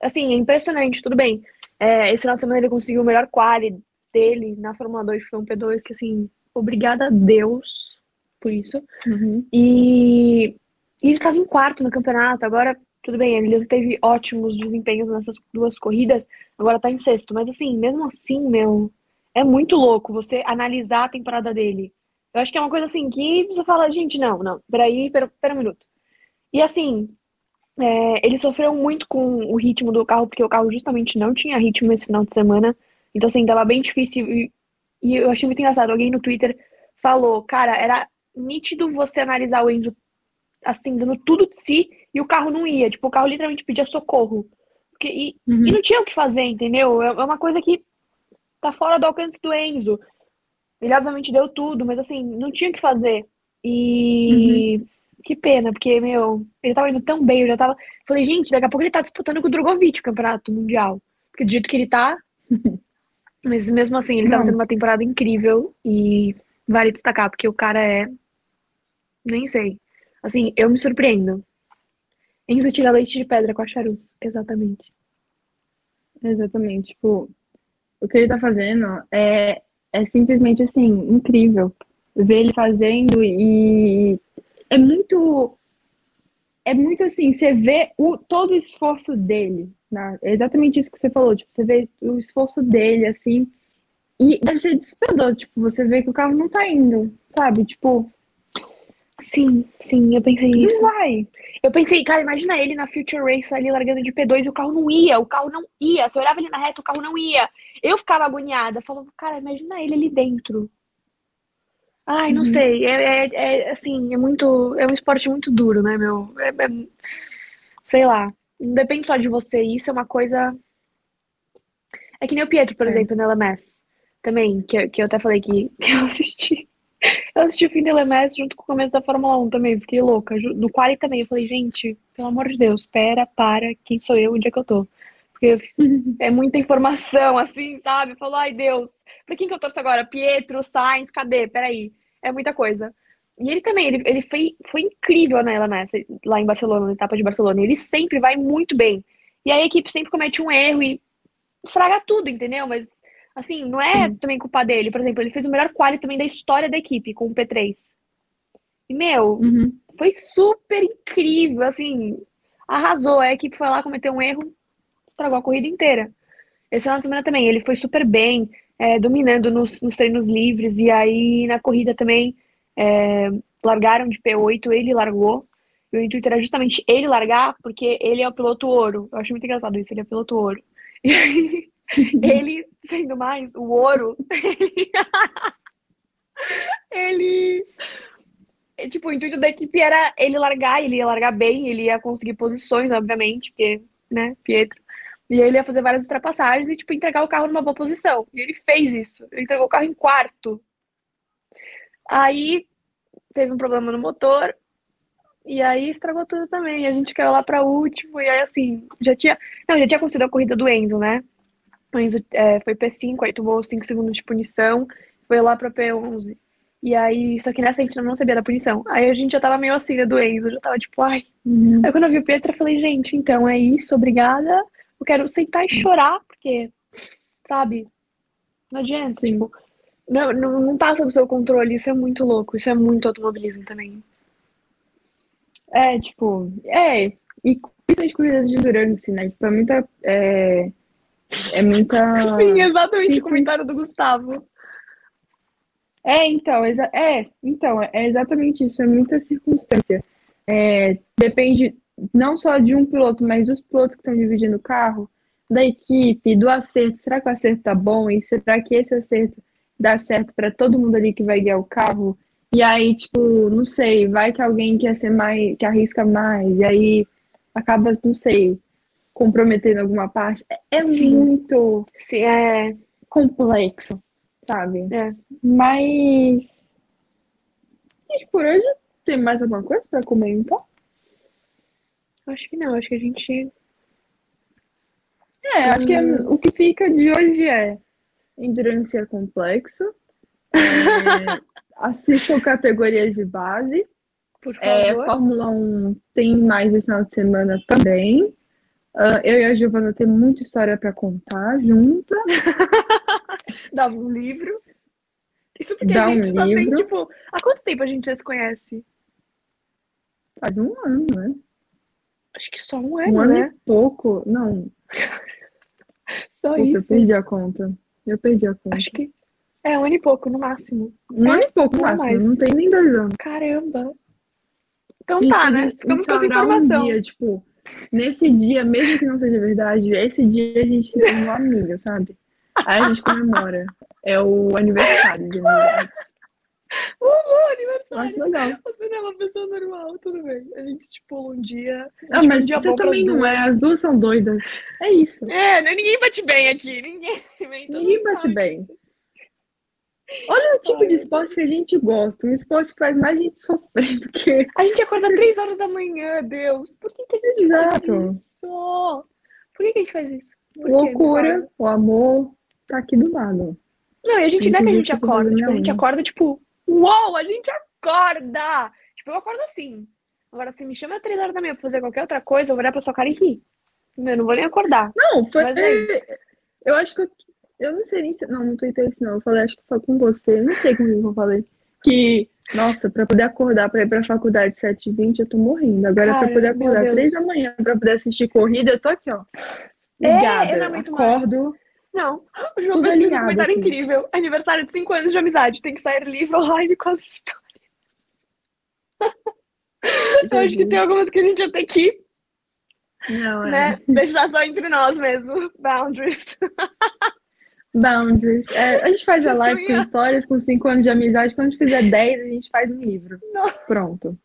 Assim, é impressionante, tudo bem. É, esse final de semana ele conseguiu o melhor quali dele na Fórmula 2, que foi um P2, que assim, obrigada a Deus por isso. Uhum. E, e ele estava em quarto no campeonato. Agora, tudo bem, ele teve ótimos desempenhos nessas duas corridas. Agora tá em sexto. Mas assim, mesmo assim, meu, é muito louco você analisar a temporada dele. Eu acho que é uma coisa assim que você fala, gente, não, não, peraí, pera, pera um minuto. E assim, é, ele sofreu muito com o ritmo do carro, porque o carro justamente não tinha ritmo esse final de semana. Então, assim, tava bem difícil. E, e eu achei muito engraçado. Alguém no Twitter falou, cara, era nítido você analisar o Enzo assim, dando tudo de si e o carro não ia. Tipo, o carro literalmente pedia socorro. Porque, e, Uhum. e não tinha o que fazer, entendeu? É é uma coisa que tá fora do alcance do Enzo. Ele obviamente deu tudo, mas assim, não tinha o que fazer. E que pena, porque, meu, ele tava indo tão bem, eu já tava. Falei, gente, daqui a pouco ele tá disputando com o Drogovic o campeonato mundial. Porque do jeito que ele tá. Mas mesmo assim, ele tava Não. tendo uma temporada incrível e vale destacar, porque o cara é. Nem sei. Assim, eu me surpreendo. Enzo tira leite de pedra com a Charus, exatamente. Exatamente. Tipo, o que ele tá fazendo é, é simplesmente assim, incrível. Ver ele fazendo e é muito. É muito assim, você vê o, todo o esforço dele. Né? É exatamente isso que você falou. Tipo, você vê o esforço dele, assim. E deve ser desesperador, tipo, você vê que o carro não tá indo, sabe? Tipo, Sim, sim, eu pensei não isso. vai. Eu pensei, cara, imagina ele na Future Race ali largando de P2 e o carro não ia, o carro não ia. Se eu olhava ele na reta, o carro não ia. Eu ficava agoniada, falava, cara, imagina ele ali dentro. Ai, não Uhum. sei, é, é- é, assim, é muito, é um esporte muito duro, né, meu? É- é- sei lá, não depende só de você, isso é uma coisa... É que nem o Pietro, por É. exemplo, na LMS, também, que, eu- que eu até falei que, que eu assisti. Eu assisti o fim da LMS junto com o começo da Fórmula 1 também, fiquei louca. No quali também, eu falei, gente, pelo amor de Deus, pera, para, quem sou eu, onde é que eu tô? Porque é muita informação, assim, sabe? Falou, ai Deus, pra quem que eu torço agora? Pietro, Sainz, cadê? Peraí, é muita coisa. E ele também, ele, ele foi, foi incrível na LMS, lá em Barcelona, na etapa de Barcelona. Ele sempre vai muito bem. E aí a equipe sempre comete um erro e estraga tudo, entendeu? Mas, assim, não é também culpa dele. Por exemplo, ele fez o melhor quali também da história da equipe, com o P3. E, meu, Uhum. foi super incrível, assim, arrasou. A equipe foi lá, cometeu um erro, estragou a corrida inteira. Esse final de semana também, ele foi super bem, é, dominando nos, nos treinos livres, e aí na corrida também é, largaram de P8, ele largou. E o intuito era justamente ele largar, porque ele é o piloto ouro. Eu acho muito engraçado isso, ele é piloto ouro. E aí, ele, sendo mais o ouro, ele, é, tipo, o intuito da equipe era ele largar, ele ia largar bem, ele ia conseguir posições, obviamente, porque, né, Pietro. E ele ia fazer várias ultrapassagens e, tipo, entregar o carro numa boa posição. E ele fez isso. Ele entregou o carro em quarto. Aí teve um problema no motor. E aí estragou tudo também. A gente caiu lá para último. E aí, assim, já tinha. Não, já tinha acontecido a corrida do Enzo, né? O Enzo é, foi P5, aí tomou 5 segundos de punição. Foi lá pra P11. E aí, só que nessa a gente não sabia da punição. Aí a gente já tava meio assim, né, do Enzo. Já tava tipo, ai. Uhum. Aí quando eu vi o Pietro, eu falei, gente, então é isso, obrigada eu quero sentar e chorar, porque, sabe? Não adianta. Sim. Tipo, não, não, não tá sob seu controle, isso é muito louco, isso é muito automobilismo também. É, tipo, é, e principalmente corridas de endurance, né? Tipo, é muita. É, é muita. Sim, exatamente Sim. o comentário do Gustavo. É, então, é, então, é exatamente isso, é muita circunstância. É, depende não só de um piloto, mas dos pilotos que estão dividindo o carro, da equipe, do acerto. Será que o acerto tá bom? E será que esse acerto dá certo para todo mundo ali que vai guiar o carro? E aí, tipo, não sei, vai que alguém quer ser mais, que arrisca mais, e aí acaba, não sei, comprometendo alguma parte. É, é Sim. muito Sim, é complexo, sabe? É. Mas. Gente, por hoje tem mais alguma coisa para comentar? Acho que não, acho que a gente. É, acho que é, o que fica de hoje é endurance é complexo. É, assistam categorias de base. Por é, favor. É, Fórmula 1 tem mais esse final de semana também. Uh, eu e a Giovana temos muita história para contar junta. Dava um livro. Isso porque Dá a gente um só livro. tem, tipo. Há quanto tempo a gente já se conhece? Faz um ano, né? Acho que só um ano, um ano né? e pouco. Não. só Puta, isso. Eu perdi a conta. Eu perdi a conta. Acho que é um ano e pouco, no máximo. Um ano e pouco, no máximo. Mais. Não tem nem dois anos. Caramba. Então tá, né? Ficamos com essa informação. Um dia, tipo, nesse dia, mesmo que não seja verdade, esse dia a gente tem uma amiga, sabe? Aí a gente comemora. É o aniversário de aniversário. Uhul, aniversário. Legal. Você não é uma pessoa normal, tudo bem. A gente estipula um dia. Ah, mas um dia você também não é, as duas são doidas. É isso. É, né? ninguém bate bem aqui. Ninguém, ninguém bate bem. Olha o tipo de esporte que a gente gosta. Um esporte que faz mais gente sofrer do que. A gente acorda três horas da manhã, Deus. Por que, que a gente Exato. faz isso? Por que, que a gente faz isso? Por Loucura, o amor tá aqui do lado. Não, e a gente não é que a gente acorda. Tipo, a gente acorda, tipo, Uou, a gente acorda! Tipo, eu acordo assim. Agora, se me chama três horas da manhã pra fazer qualquer outra coisa, eu vou olhar pra sua cara e rir. Eu não vou nem acordar. Não, foi. Aí... Eu acho que eu. Eu não sei nem se. Não, não tuitei isso, não. Eu falei, acho que foi com você. Não sei com quem eu falei. Que, nossa, pra poder acordar pra ir pra faculdade 7h20, eu tô morrendo. Agora, Cara, pra poder acordar 3 da manhã pra poder assistir corrida, eu tô aqui, ó. Ligada. É, eu não acordo. Mais. Não, o João Pedro fez um comentário aqui. incrível. Aniversário de 5 anos de amizade. Tem que sair livro online com as histórias. Eu acho que tem algumas que a gente até que. Não, é. Né? Deixar só entre nós mesmo. Boundaries. Boundaries. É, a gente faz a live com histórias com 5 anos de amizade. Quando a gente fizer 10, a gente faz um livro. Não. Pronto.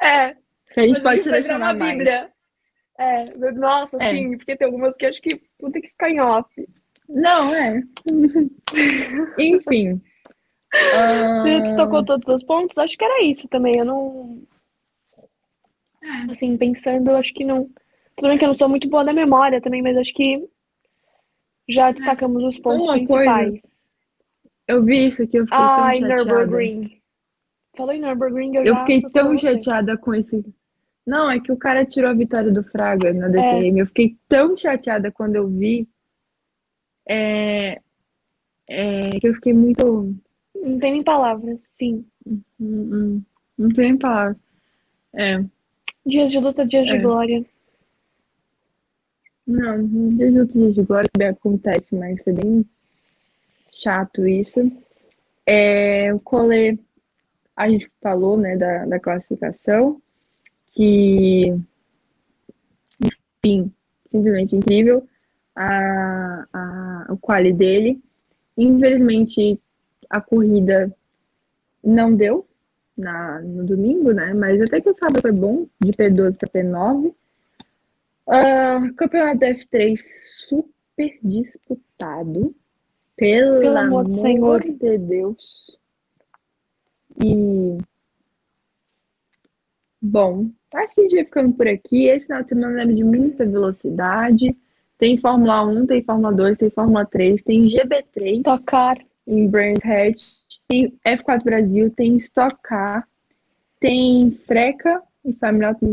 É. Que a gente pode selecionar mais. Bíblia. É, nossa, é. sim, porque tem algumas que acho que vão ter que ficar em off. Não, é. Enfim. Você destacou todos os pontos? Acho que era isso também. Eu não. Assim, pensando, acho que não. Tudo bem que eu não sou muito boa da memória também, mas acho que já destacamos os pontos Uma principais. Coisa. Eu vi isso aqui, eu fiquei ah, tão chateada. Nürburgring. Falou em Nürburgring, eu, eu fiquei tão chateada com esse. Não, é que o cara tirou a vitória do Fraga na DTM. É. Eu fiquei tão chateada quando eu vi é, é, que eu fiquei muito. Não tem nem palavras, sim. Não, não, não tem nem palavras. É. Dias de luta, dias é. de glória. Não, dias de luta, dias de glória também acontece, mas foi bem chato isso. É, o Colê, a gente falou, né, da, da classificação, que, enfim, simplesmente incrível a, a, o quali dele. Infelizmente, a corrida não deu na, no domingo, né? Mas até que o sábado foi bom, de P12 para P9. Uh, campeonato F3 super disputado. Pelo, Pelo amor do Senhor de Deus. E. Bom, acho que a gente vai ficando por aqui. Esse final de semana lembra de muita velocidade. Tem Fórmula 1, tem Fórmula 2, tem Fórmula 3, tem GB3. Stock Car. Em Brands Hatch. Tem F4 Brasil, tem Stock Car. Tem Freca e Family Auto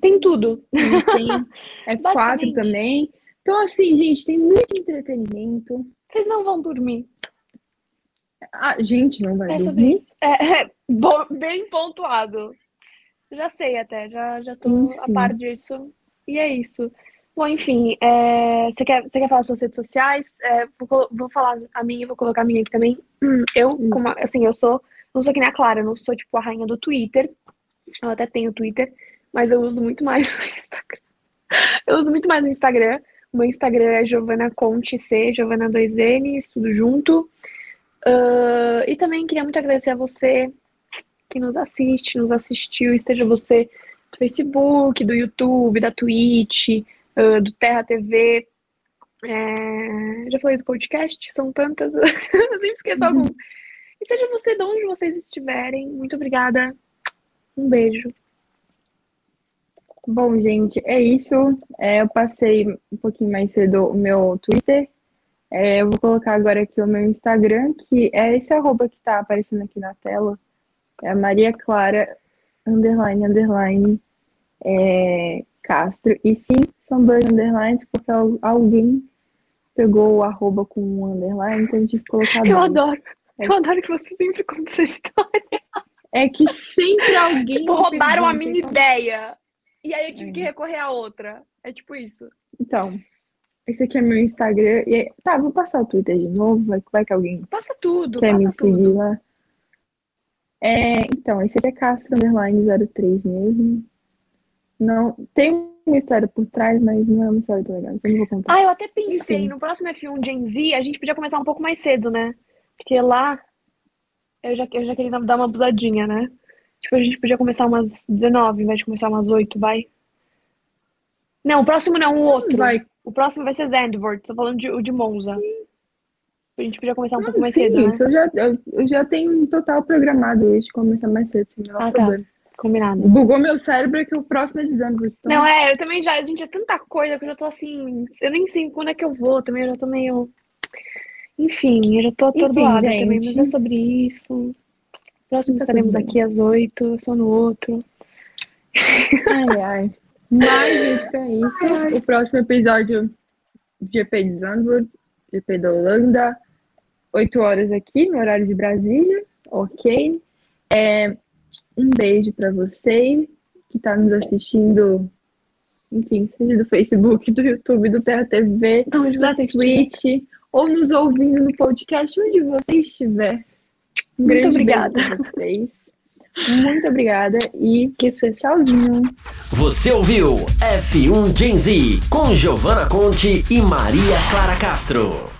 Tem tudo. Tem F4 também. Então, assim, gente, tem muito entretenimento. Vocês não vão dormir. Ah, gente não vai é dormir. Isso. É, é bom, bem pontuado. Já sei até, já, já tô enfim. a par disso. E é isso. Bom, enfim, é, você, quer, você quer falar suas redes sociais? É, vou, vou falar a minha, vou colocar a minha aqui também. Eu, hum. como, assim, eu sou, não sou que nem a Clara, eu não sou, tipo, a rainha do Twitter. Eu até tenho Twitter, mas eu uso muito mais o Instagram. Eu uso muito mais o Instagram. O meu Instagram é Giovana Conte C, Giovana 2N, tudo junto. Uh, e também queria muito agradecer a você que nos assiste, nos assistiu, esteja você do Facebook, do YouTube, da Twitch, uh, do Terra TV. É... Já falei do podcast, são tantas, eu sempre esqueço algum. E seja você de onde vocês estiverem, muito obrigada. Um beijo. Bom, gente, é isso. É, eu passei um pouquinho mais cedo o meu Twitter. É, eu vou colocar agora aqui o meu Instagram, que é esse arroba que está aparecendo aqui na tela. É a Maria Clara, underline, underline, é, Castro. E sim, são dois underlines, porque alguém pegou o arroba com um underline, então a gente colocar Eu adoro. É. Eu adoro que você sempre conta essa história. É que sempre alguém. tipo, roubaram a minha ideia. E aí eu tive é. que recorrer a outra. É tipo isso. Então, esse aqui é meu Instagram. E aí, tá, vou passar o Twitter de novo. Vai, vai que alguém. Passa tudo, quer passa me seguir tudo. lá. É, então, esse aqui é Castro Underline 03 mesmo. Não, tem uma história por trás, mas não é uma história tão legal. Então eu não vou contar. Ah, eu até pensei, Enfim. no próximo F1 Gen Z, a gente podia começar um pouco mais cedo, né? Porque lá eu já, eu já queria dar uma abusadinha, né? Tipo, a gente podia começar umas 19, em vez de começar umas 8, vai? Não, o próximo não, o outro. Vai. O próximo vai ser Zandvoort, tô falando de, o de Monza. Sim. A gente podia começar um pouco mais sim, cedo, né? Eu já, eu, eu, já tenho um total programado esse de começar mais cedo, sem menor ah, tá. problema. Combinado. Bugou meu cérebro que o próximo é de Zandvoort. Então... Não, é, eu também já, a gente é tanta coisa que eu já tô assim, eu nem sei quando é que eu vou, também eu já tô meio... Enfim, eu já tô atordoada Enfim, também, mas é sobre isso. Próximo tá estaremos aqui às oito, só no outro. Ai, ai. Mas, gente, é isso. Ai. O próximo episódio, GP de Zandvoort, GP da Holanda, 8 horas aqui, no horário de Brasília, ok? É, um beijo para você que está nos assistindo, enfim, seja do Facebook, do YouTube, do Terra TV, da Twitch, ou nos ouvindo no podcast, onde você estiver. Um Muito obrigada. vocês. Muito obrigada e que seja tchauzinho. Você ouviu F1 Gen Z com Giovana Conte e Maria Clara Castro.